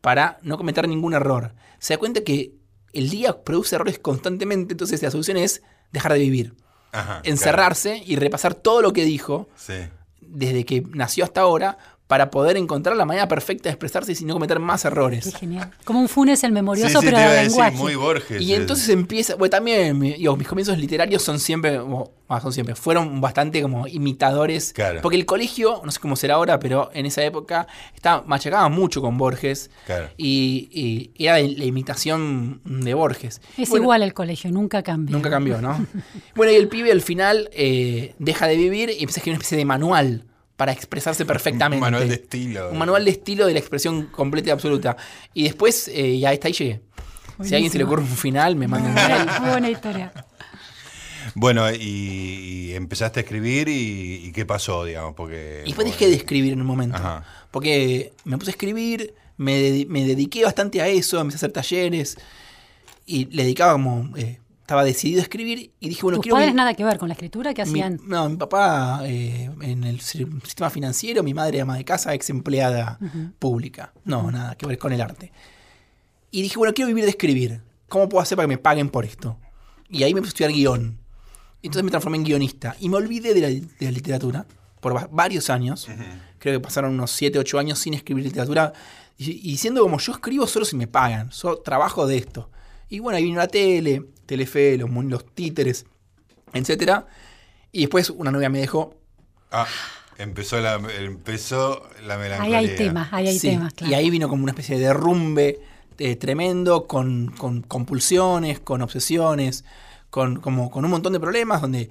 para no cometer ningún error. Se da cuenta que el día produce errores constantemente, entonces la solución es dejar de vivir. Ajá. Encerrarse y repasar todo lo que dijo. Sí. desde que nació hasta ahora para poder encontrar la manera perfecta de expresarse sin no cometer más Qué errores. genial. Como un Funes el memorioso, Sí, sí, pero te iba a de decir, lenguaje. muy Borges. Y es- entonces empieza, bueno, también digo, mis comienzos literarios son siempre, ah, son siempre, fueron bastante como imitadores. Claro. Porque el colegio, no sé cómo será ahora, pero en esa época estaba, machacaba mucho con Borges. Claro. Y, y era la imitación de Borges. Es Bueno, igual el colegio, nunca cambia. Nunca cambió, ¿no? bueno, y el pibe al final eh, deja de vivir y empieza a escribir una especie de manual para expresarse perfectamente. Un manual de estilo. Un manual de estilo de la expresión completa y absoluta. Y después, eh, ya hasta ahí llegué. Si a alguien se le ocurre un final, me manda un mail. buena- Muy buena historia. Bueno, y, y empezaste a escribir y, y ¿qué pasó, digamos? Porque, Y después dejé de escribir en un momento. Ajá. Porque me puse a escribir, me, me dediqué bastante a eso, empecé a hacer talleres y le dedicaba como eh, estaba decidido a escribir y dije, bueno, ¿Tus quiero... padres nada que ver con la escritura? ¿Qué mi- hacían? no, mi papá eh, en el si- sistema financiero, mi madre ama de casa, ex empleada pública. No, nada que ver con el arte. Y dije, bueno, quiero vivir de escribir. ¿Cómo puedo hacer para que me paguen por esto? Y ahí me puse a estudiar guion. Entonces me transformé en guionista. Y me olvidé de la, de la literatura por va- varios años. Creo que pasaron unos 7, 8 años sin escribir literatura. Y, y diciendo como yo escribo solo si me pagan. Yo trabajo de esto. Y bueno, ahí vino la tele, Telefe, los, los títeres, etcétera. Y después una novia me dejó. Ah, empezó la, empezó la Ahí melancolía. hay temas, ahí hay Sí, temas, claro. Y ahí vino como una especie de derrumbe eh, tremendo, con, con compulsiones, con obsesiones, con, como, con un montón de problemas, donde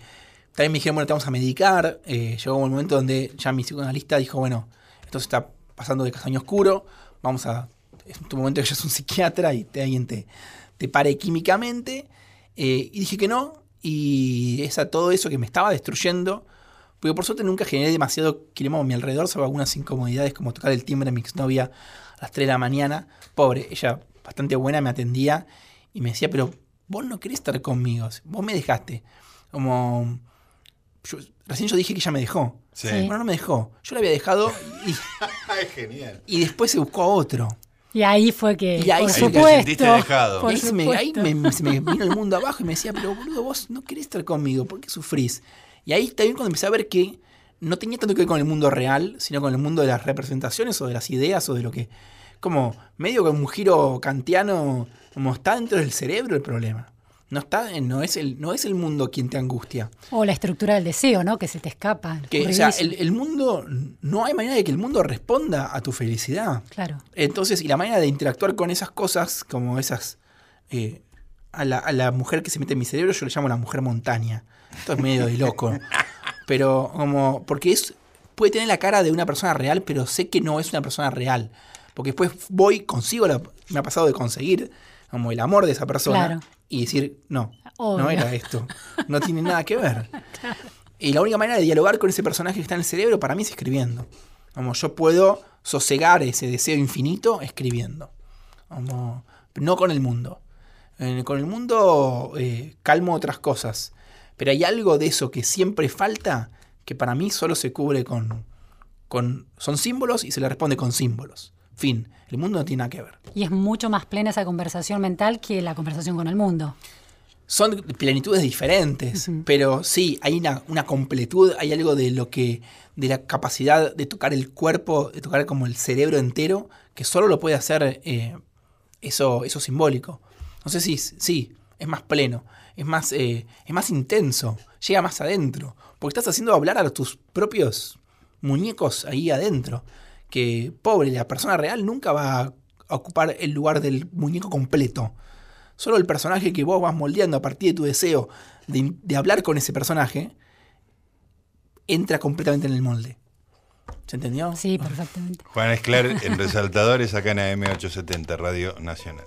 también me dijeron, bueno, te vamos a medicar. Eh, llegó un momento donde ya mi psicoanalista dijo, bueno, esto se está pasando de castaño oscuro, vamos a... Es tu momento que ya es un psiquiatra y te, alguien te, te pare químicamente. Eh, y dije que no, y esa, todo eso que me estaba destruyendo, porque por suerte nunca generé demasiado quilombo a mi alrededor, salvo algunas incomodidades como tocar el timbre a mi exnovia a las 3 de la mañana. Pobre, ella bastante buena me atendía y me decía, pero vos no querés estar conmigo, vos me dejaste. Como... yo- recién yo dije que ella me dejó. Sí. Bueno, no me dejó. Yo la había dejado y, genial. y después se buscó a otro. Y ahí fue que, Y ahí por te sentiste dejado. por ahí, me, ahí me vino el mundo abajo y me decía, pero boludo, vos no querés estar conmigo, ¿por qué sufrís? Y ahí también cuando empecé a ver que no tenía tanto que ver con el mundo real, sino con el mundo de las representaciones o de las ideas o de lo que... Como medio con un giro kantiano, como está dentro del cerebro el problema. No, está, en- no, es el, no es el mundo quien te angustia. O la estructura del deseo, ¿no? Que se te escapa. Que, o sea, el, el mundo, no hay manera de que el mundo responda a tu felicidad. Claro. Entonces, y la manera de interactuar con esas cosas, como esas. eh, a, la, a la mujer que se mete en mi cerebro, yo le llamo la mujer montaña. Esto es medio de loco. Pero, como. Porque es. Puede tener la cara de una persona real, pero sé que no es una persona real. Porque después voy, consigo. La, me ha pasado de conseguir como el amor de esa persona. Claro. Y decir, no, no era esto. No tiene nada que ver. Y la única manera de dialogar con ese personaje que está en el cerebro para mí es escribiendo. Como yo puedo sosegar ese deseo infinito escribiendo. Como, no con el mundo. Eh, con el mundo eh, calmo otras cosas. Pero hay algo de eso que siempre falta que para mí solo se cubre con, con... Son símbolos y se le responde con símbolos. Fin. El mundo no tiene nada que ver. Y es mucho más plena esa conversación mental que la conversación con el mundo. son plenitudes diferentes, pero sí, hay una, una completud, hay algo de lo que, de la capacidad de tocar el cuerpo, de tocar como el cerebro entero, que solo lo puede hacer eh, eso, eso simbólico. No sé si, sí, es más pleno, es más, eh, es más intenso, llega más adentro, porque estás haciendo hablar a tus propios muñecos ahí adentro, que pobre, la persona real nunca va a ocupar el lugar del muñeco completo. Solo el personaje que vos vas moldeando a partir de tu deseo de, de hablar con ese personaje entra completamente en el molde. ¿Se entendió? Sí, perfectamente. Juan Esclar en Resaltadores acá en AM870, Radio Nacional.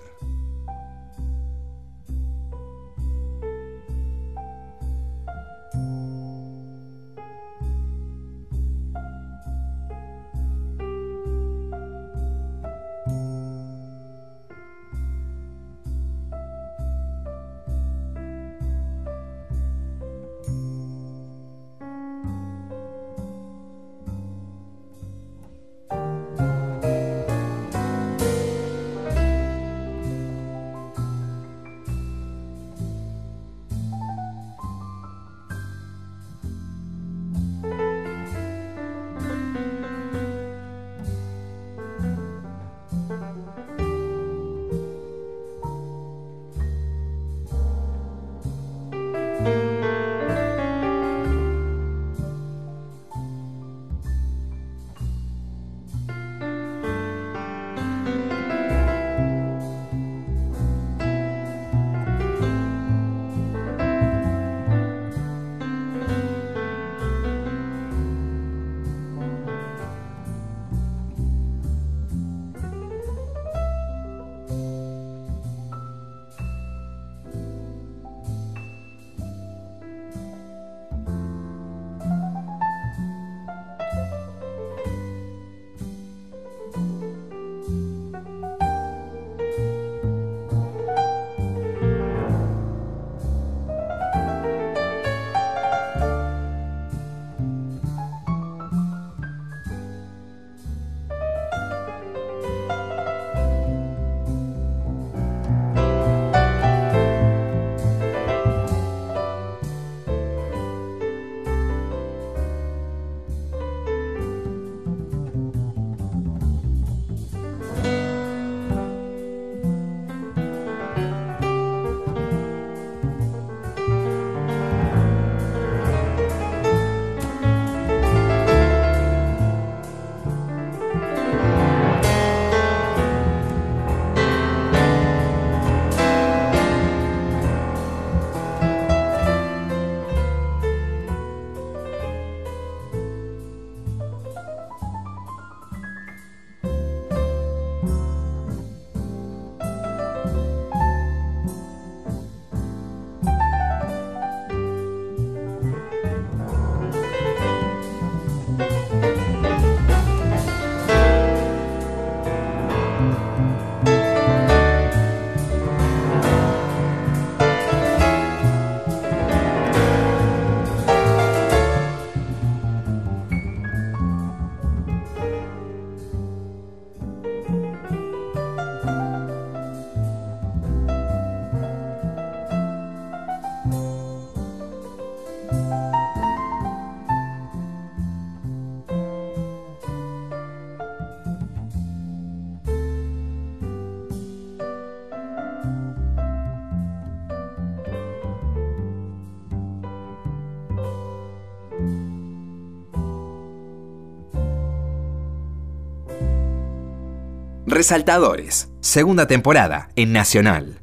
Resaltadores, segunda temporada en Nacional.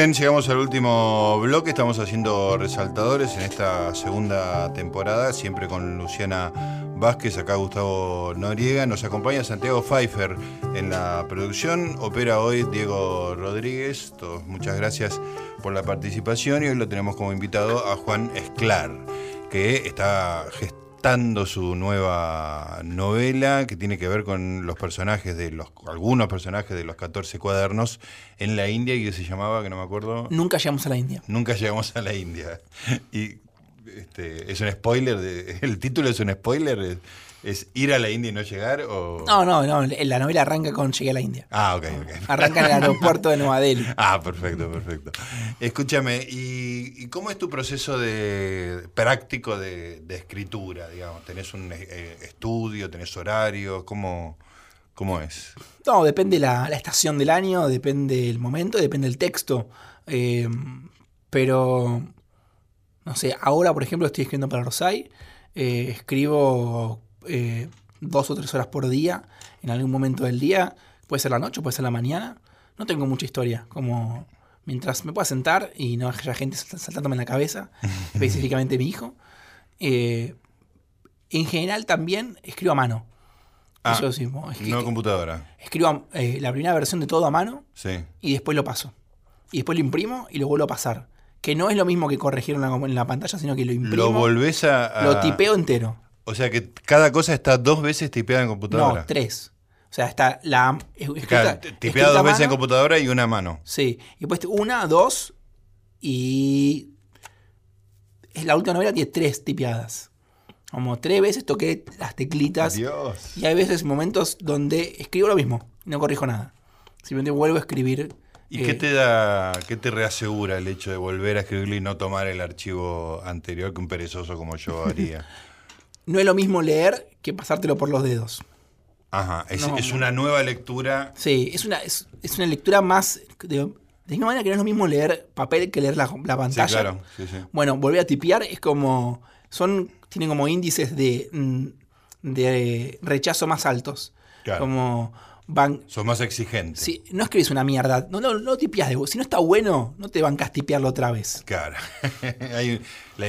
Bien, llegamos al último bloque. Estamos haciendo resaltadores en esta segunda temporada, siempre con Luciana Vázquez, acá Gustavo Noriega. Nos acompaña Santiago Pfeiffer en la producción. Opera hoy Diego Rodríguez. Todos, muchas gracias por la participación. Y hoy lo tenemos como invitado a Juan Esclar, que está su nueva novela que tiene que ver con los personajes de los algunos personajes de los 14 cuadernos en la India y que se llamaba, que no me acuerdo, Nunca llegamos a la India. Nunca llegamos a la India. Y este, es un spoiler, de- el título es un spoiler, es, ir a la India y no llegar o No, no, no. La novela arranca con Llegué a la India. Ah, ok, ok. Arranca en el aeropuerto de Nueva Delhi. Ah, perfecto, perfecto. Escúchame, ¿y, y cómo es tu proceso de práctico de, de escritura, digamos? ¿Tenés un eh, estudio, tenés horario? ¿Cómo, cómo es? No, depende la, la estación del año, depende el momento, depende el texto. Eh, pero, no sé, ahora, por ejemplo, estoy escribiendo para Rosai. eh, escribo eh, dos o tres horas por día, en algún momento del día. Puede ser la noche, puede ser la mañana. No tengo mucha historia, como mientras me pueda sentar y no haya gente salt- saltándome en la cabeza, específicamente mi hijo. Eh, en general también escribo a mano. Ah, Eso sí, mo- es que- No computadora, escribo a- eh, la primera versión de todo a mano sí. y después lo paso. Y después lo imprimo y lo vuelvo a pasar. Que no es lo mismo que corregir en la, en la pantalla, sino que lo imprimo, Lo volvés a, a- lo tipeo entero. O sea que cada cosa está dos veces tipeada en computadora. No, tres. O sea, está la es- escrita, Claro, tipeada dos veces en computadora y una mano. Sí. Y después una, dos y es la última novela tiene tres tipeadas. Como tres veces toqué las teclitas Dios. y hay veces momentos donde escribo lo mismo, no corrijo nada. Simplemente vuelvo a escribir. ¿Y eh, qué te da, qué te reasegura el hecho de volver a escribirlo y no tomar el archivo anterior que un perezoso como yo haría? No es lo mismo leer que pasártelo por los dedos. Ajá, es, No, es no. una nueva lectura. Sí, es una, es, es una lectura más. De, de una manera que no es lo mismo leer papel que leer la, la Sí, pantalla. claro. Sí, sí. Bueno, volver a tipear es como. Son. Tienen como índices de. mm, de rechazo más altos. Claro. Como. Van. Sos más exigente. Si, no escribes una mierda. No, no, no tipeas de Si no está bueno, no te bancas tipearlo otra vez. Claro. hay la-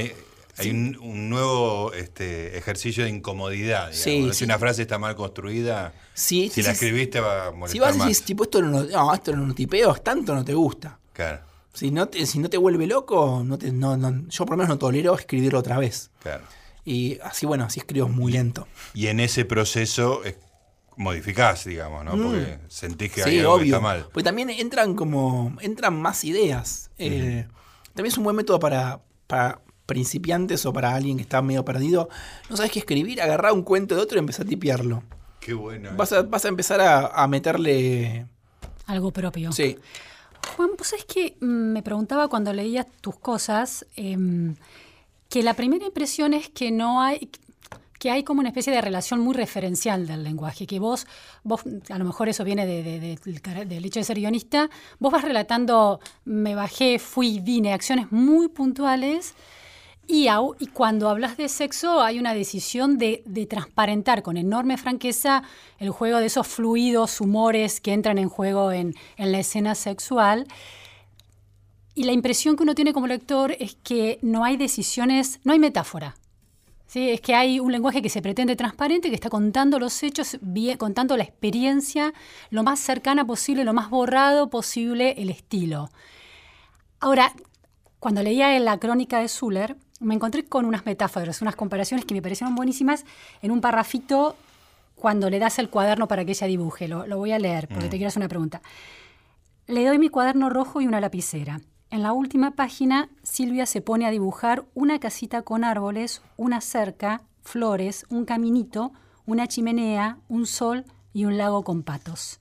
hay un, un nuevo este, ejercicio de incomodidad. Si sí. una frase está mal construida, Sí, si la escribiste va a molestar Si vas y más. decís, tipo, esto no, no, esto no lo tipeo, tanto no te gusta. Claro, Si no te, si no te vuelve loco, no te, no, no- yo por lo menos no tolero escribirlo otra vez. claro. Y así, bueno, así escribo muy lento. Y en ese proceso eh, modificás, digamos, ¿no? Porque sentís que hay Mm. Algo que obvio. está mal. Porque también entran como. entran más ideas. Eh, también es un buen método para, para principiantes o para alguien que está medio perdido. No sabes qué escribir, agarrar un cuento de otro y empezar a tipearlo. Qué bueno. Vas a, vas a empezar a, a meterle. Algo propio. Sí. Juan, vos sabés que mm, me preguntaba cuando leía tus cosas, em, que la primera impresión es que no hay, que hay como una especie de relación muy referencial del lenguaje, que vos, vos a lo mejor eso viene de- de- de- del, cara- del hecho de ser guionista, vos vas relatando, me bajé, fui, vine, acciones muy puntuales. Y, cuando hablas de sexo hay una decisión de, transparentar con enorme franqueza el juego de esos fluidos, humores que entran en juego en, la escena sexual. Y la impresión que uno tiene como lector es que no hay decisiones, no hay metáfora. ¿sí? Es que hay un lenguaje que se pretende transparente, que está contando los hechos, contando la experiencia lo más cercana posible, lo más borrado posible el estilo. Ahora, cuando leía en la crónica de Zuller, me encontré con unas metáforas, unas comparaciones que me parecieron buenísimas en un parrafito cuando le das el cuaderno para que ella dibuje. Lo, lo voy a leer porque te quiero hacer una pregunta. Le doy mi cuaderno rojo y una lapicera. En la última página, Silvia se pone a dibujar una casita con árboles, una cerca, flores, un caminito, una chimenea, un sol y un lago con patos.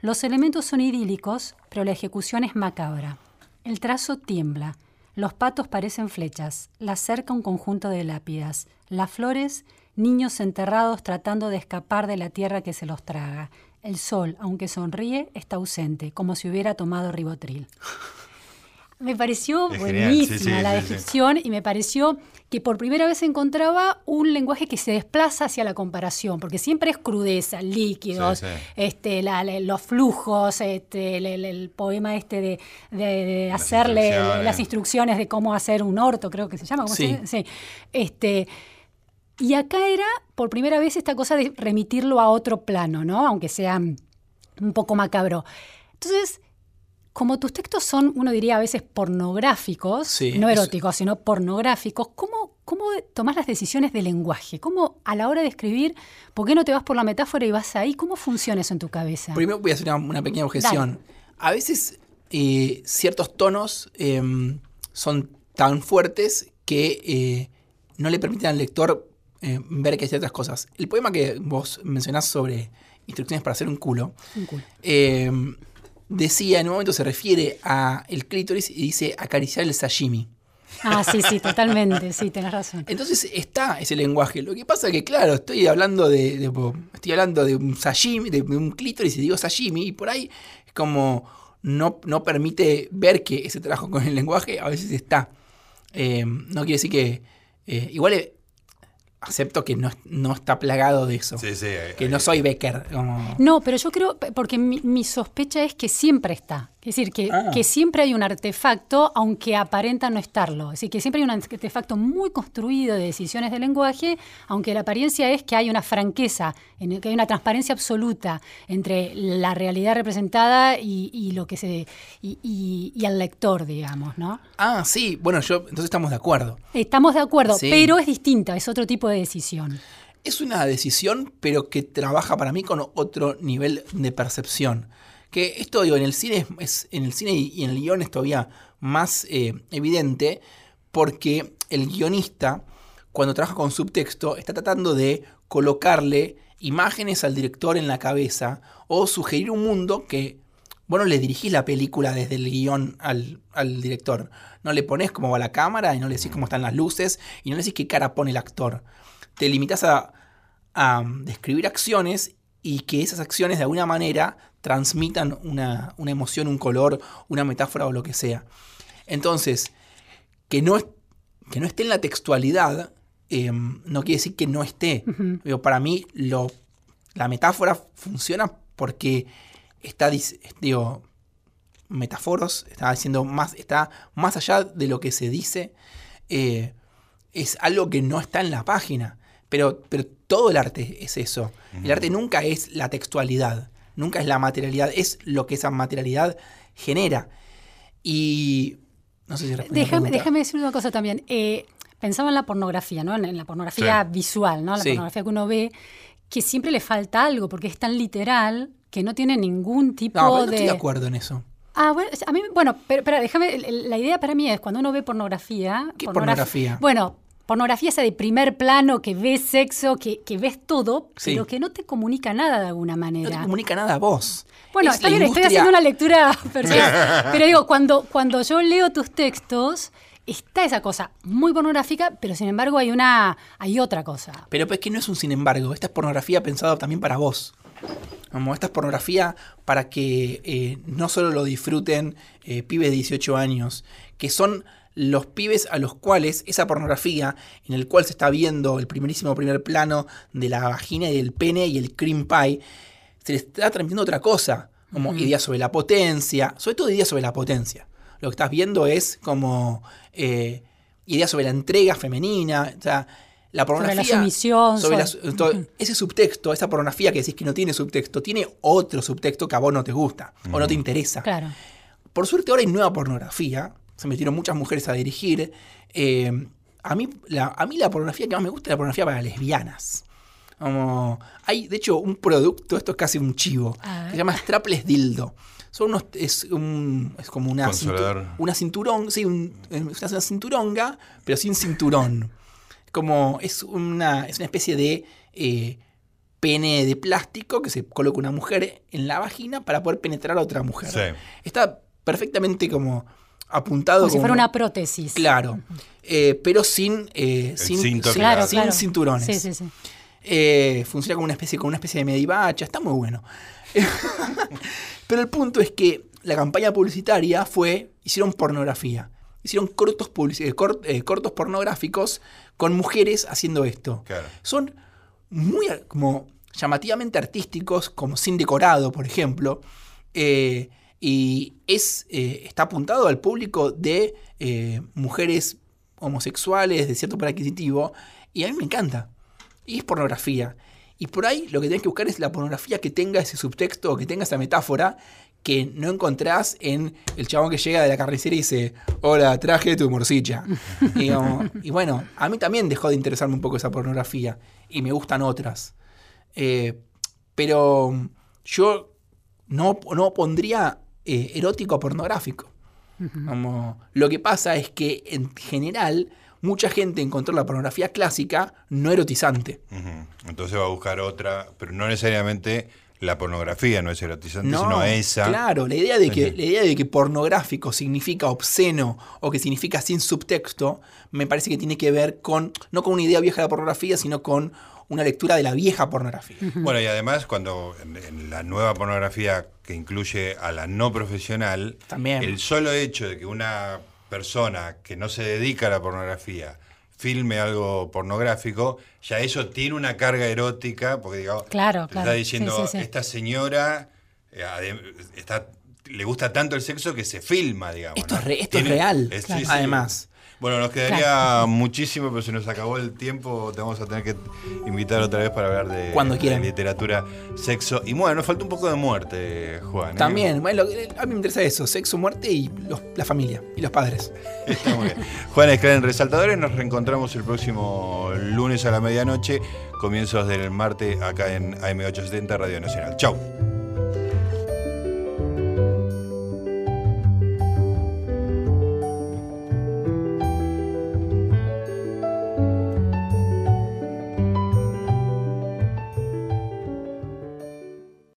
Los elementos son idílicos, pero la ejecución es macabra. El trazo tiembla. Los patos parecen flechas, la cerca un conjunto de lápidas, las flores, niños enterrados tratando de escapar de la tierra que se los traga. El sol, aunque sonríe, está ausente, como si hubiera tomado ribotril. Me pareció Es buenísima sí, sí, la sí, descripción y me pareció que por primera vez encontraba un lenguaje que se desplaza hacia la comparación, porque siempre es crudeza, líquidos. Este, la- la- los flujos, este, el, el- el poema este de, de- de Las hacerle instrucciones. las instrucciones de cómo hacer un orto, creo que se llama. ¿cómo se llama? Sí. Este, y acá era por primera vez esta cosa de remitirlo a otro plano, ¿no? Aunque sea un poco macabro. Entonces, como tus textos son, uno diría a veces pornográficos, Sí, no eróticos, sino pornográficos, ¿cómo, ¿cómo tomás las decisiones de lenguaje? ¿Cómo a la hora de escribir, por qué no te vas por la metáfora y vas ahí? ¿Cómo funciona eso en tu cabeza? Primero voy a hacer una, una pequeña objeción. A veces eh, ciertos tonos eh, son tan fuertes que eh, no le permiten al lector eh, ver que hay ciertas cosas. El poema que vos mencionás sobre instrucciones para hacer un culo, Un culo. Decía, en un momento se refiere a el clítoris y dice acariciar el sashimi. Ah, sí, sí, totalmente, sí, tenés razón. Entonces está ese lenguaje. Lo que pasa es que, claro, estoy hablando de, de- estoy hablando de un sashimi, de, de un clítoris y digo sashimi, y por ahí es como no, no permite ver que ese trabajo con el lenguaje a veces está. Eh, no quiere decir que. eh, igual eh, acepto que no, no está plagado de eso. Sí, sí. Que no soy Becker. como- No, pero yo creo, porque mi, mi sospecha es que siempre está. Es decir, que, Ah. que siempre hay un artefacto, aunque aparenta no estarlo. Es decir, que siempre hay un artefacto muy construido de decisiones de lenguaje, aunque la apariencia es que hay una franqueza, en el que hay una transparencia absoluta entre la realidad representada y, y lo que se y, y- y el lector, digamos, ¿no? Ah, sí. Bueno, yo. Entonces estamos de acuerdo. Estamos de acuerdo, Sí. pero es distinta, es otro tipo de decisión. Es una decisión, pero que trabaja para mí con otro nivel de percepción. Que esto, digo, en el cine es, en el cine y y en el guion es todavía más eh, evidente, porque el guionista, cuando trabaja con subtexto, está tratando de colocarle imágenes al director en la cabeza o sugerir un mundo que vos no le dirigís la película desde el guion al, al director. No le pones cómo va la cámara y no le decís cómo están las luces y no le decís qué cara pone el actor. Te limitas a, a describir acciones y que esas acciones de alguna manera transmitan una, una emoción, un color, una metáfora o lo que sea. Entonces, que no, que no esté en la textualidad eh, no quiere decir que no esté. Digo, para mí, lo, la metáfora funciona porque está, digo, metáforos, está haciendo más, está más allá de lo que se dice. eh, es algo que no está en la página. Pero, pero todo el arte es eso. El arte nunca es la textualidad, nunca es la materialidad, es lo que esa materialidad genera. Y no sé si Déjame, déjame decir una cosa también. Eh, pensaba en la pornografía, ¿no? En, en la pornografía Sí. visual, ¿no? La Sí. pornografía que uno ve, que siempre le falta algo, porque es tan literal que no tiene ningún tipo No, pero no de. estoy de acuerdo en eso. Ah, bueno, a mí, bueno, pero, pero déjame, la idea para mí es cuando uno ve pornografía. ¿Qué pornograf- pornografía? Bueno, pornografía esa de primer plano, que ves sexo, que, que ves todo, Sí. pero que no te comunica nada de alguna No manera. te comunica nada a vos. Bueno, Es está bien, estoy haciendo una lectura personal. pero digo, cuando, cuando yo leo tus textos, está esa cosa muy pornográfica, pero sin embargo hay una hay otra cosa. Pero es que no es un sin embargo. Esta es pornografía pensada también para vos. Como esta es pornografía para que eh, no solo lo disfruten eh, pibes de 18 años, que son los pibes a los cuales esa pornografía, en el cual se está viendo el primerísimo primer plano de la vagina y del pene y el cream pie, se les está transmitiendo otra cosa, como ideas sobre la potencia, sobre todo ideas sobre la potencia. Lo que estás viendo es como eh, ideas sobre la entrega femenina, o sea, la Sobre la pornografía. sumisión, sobre la sobre- su- to- ese subtexto, esa pornografía que decís que no tiene subtexto, tiene otro subtexto que a vos no te gusta o no te interesa. Claro. Por suerte ahora hay nueva pornografía, se metieron muchas mujeres a dirigir. eh, a, mí, la, a mí la pornografía que más me gusta es la pornografía para lesbianas. Como, hay, de hecho, un producto, esto es casi un chivo, que se llama Strapless Dildo. Son unos, es, un, es como una, cintu- Consolador. una cinturón, sí, un- es una cinturonga, pero sin cinturón. Como es una, es una especie de eh, pene de plástico que se coloca una mujer en la vagina para poder penetrar a otra mujer. Sí. Está perfectamente como apuntado Como si fuera una prótesis. Claro. Eh, pero sin, eh, sin, cinto, sin- Claro, sin claro. cinturones. Sí, sí, sí. Eh, funciona como una especie, como una especie de medivacha, está muy bueno. Pero el punto es que la campaña publicitaria fue hicieron pornografía. Hicieron cortos, publici- eh, cort- eh, cortos pornográficos con mujeres haciendo esto. Claro. Son muy como llamativamente artísticos, como sin decorado, por ejemplo. eh, y es, eh, está apuntado al público de mujeres homosexuales de cierto poder adquisitivo. Y a mí me encanta. Y es pornografía. Y por ahí lo que tenés que buscar es la pornografía que tenga ese subtexto o que tenga esa metáfora que no encontrás en el chabón que llega de la carnicería y dice, hola, traje tu morcilla. y, bueno, a mí también dejó de interesarme un poco esa pornografía y me gustan otras. Eh, pero yo no, no pondría eh, erótico a pornográfico. Como, lo que pasa es que en general mucha gente encontró la pornografía clásica no erotizante. Entonces va a buscar otra, pero no necesariamente la pornografía no es erotizante, sino esa. Claro, la idea, de que, la idea de que pornográfico significa obsceno o que significa sin subtexto, me parece que tiene que ver con, no con una idea vieja de la pornografía, sino con una lectura de la vieja pornografía. Bueno, y además cuando en, en la nueva pornografía que incluye a la no profesional, También. el solo hecho de que una persona que no se dedica a la pornografía filme algo pornográfico, ya eso tiene una carga erótica, porque digamos, Claro, te claro. está diciendo, sí, sí. esta señora eh, está, le gusta tanto el sexo que se filma, digamos. Esto ¿no? es re- esto es Tiene- real, sí, claro. sí. además. Bueno, nos quedaría Claro. muchísimo, pero se nos acabó el tiempo. Te vamos a tener que invitar otra vez para hablar de, Cuando de quieran. literatura, sexo. Y bueno, nos falta un poco de muerte, Juan. ¿eh? También, bueno, a mí me interesa eso, sexo, muerte y los- la familia y los padres. Está muy bien. Juan Esclar en Resaltadores. Nos reencontramos el próximo lunes a la medianoche, comienzos del martes acá en AM870 Radio Nacional. Chau.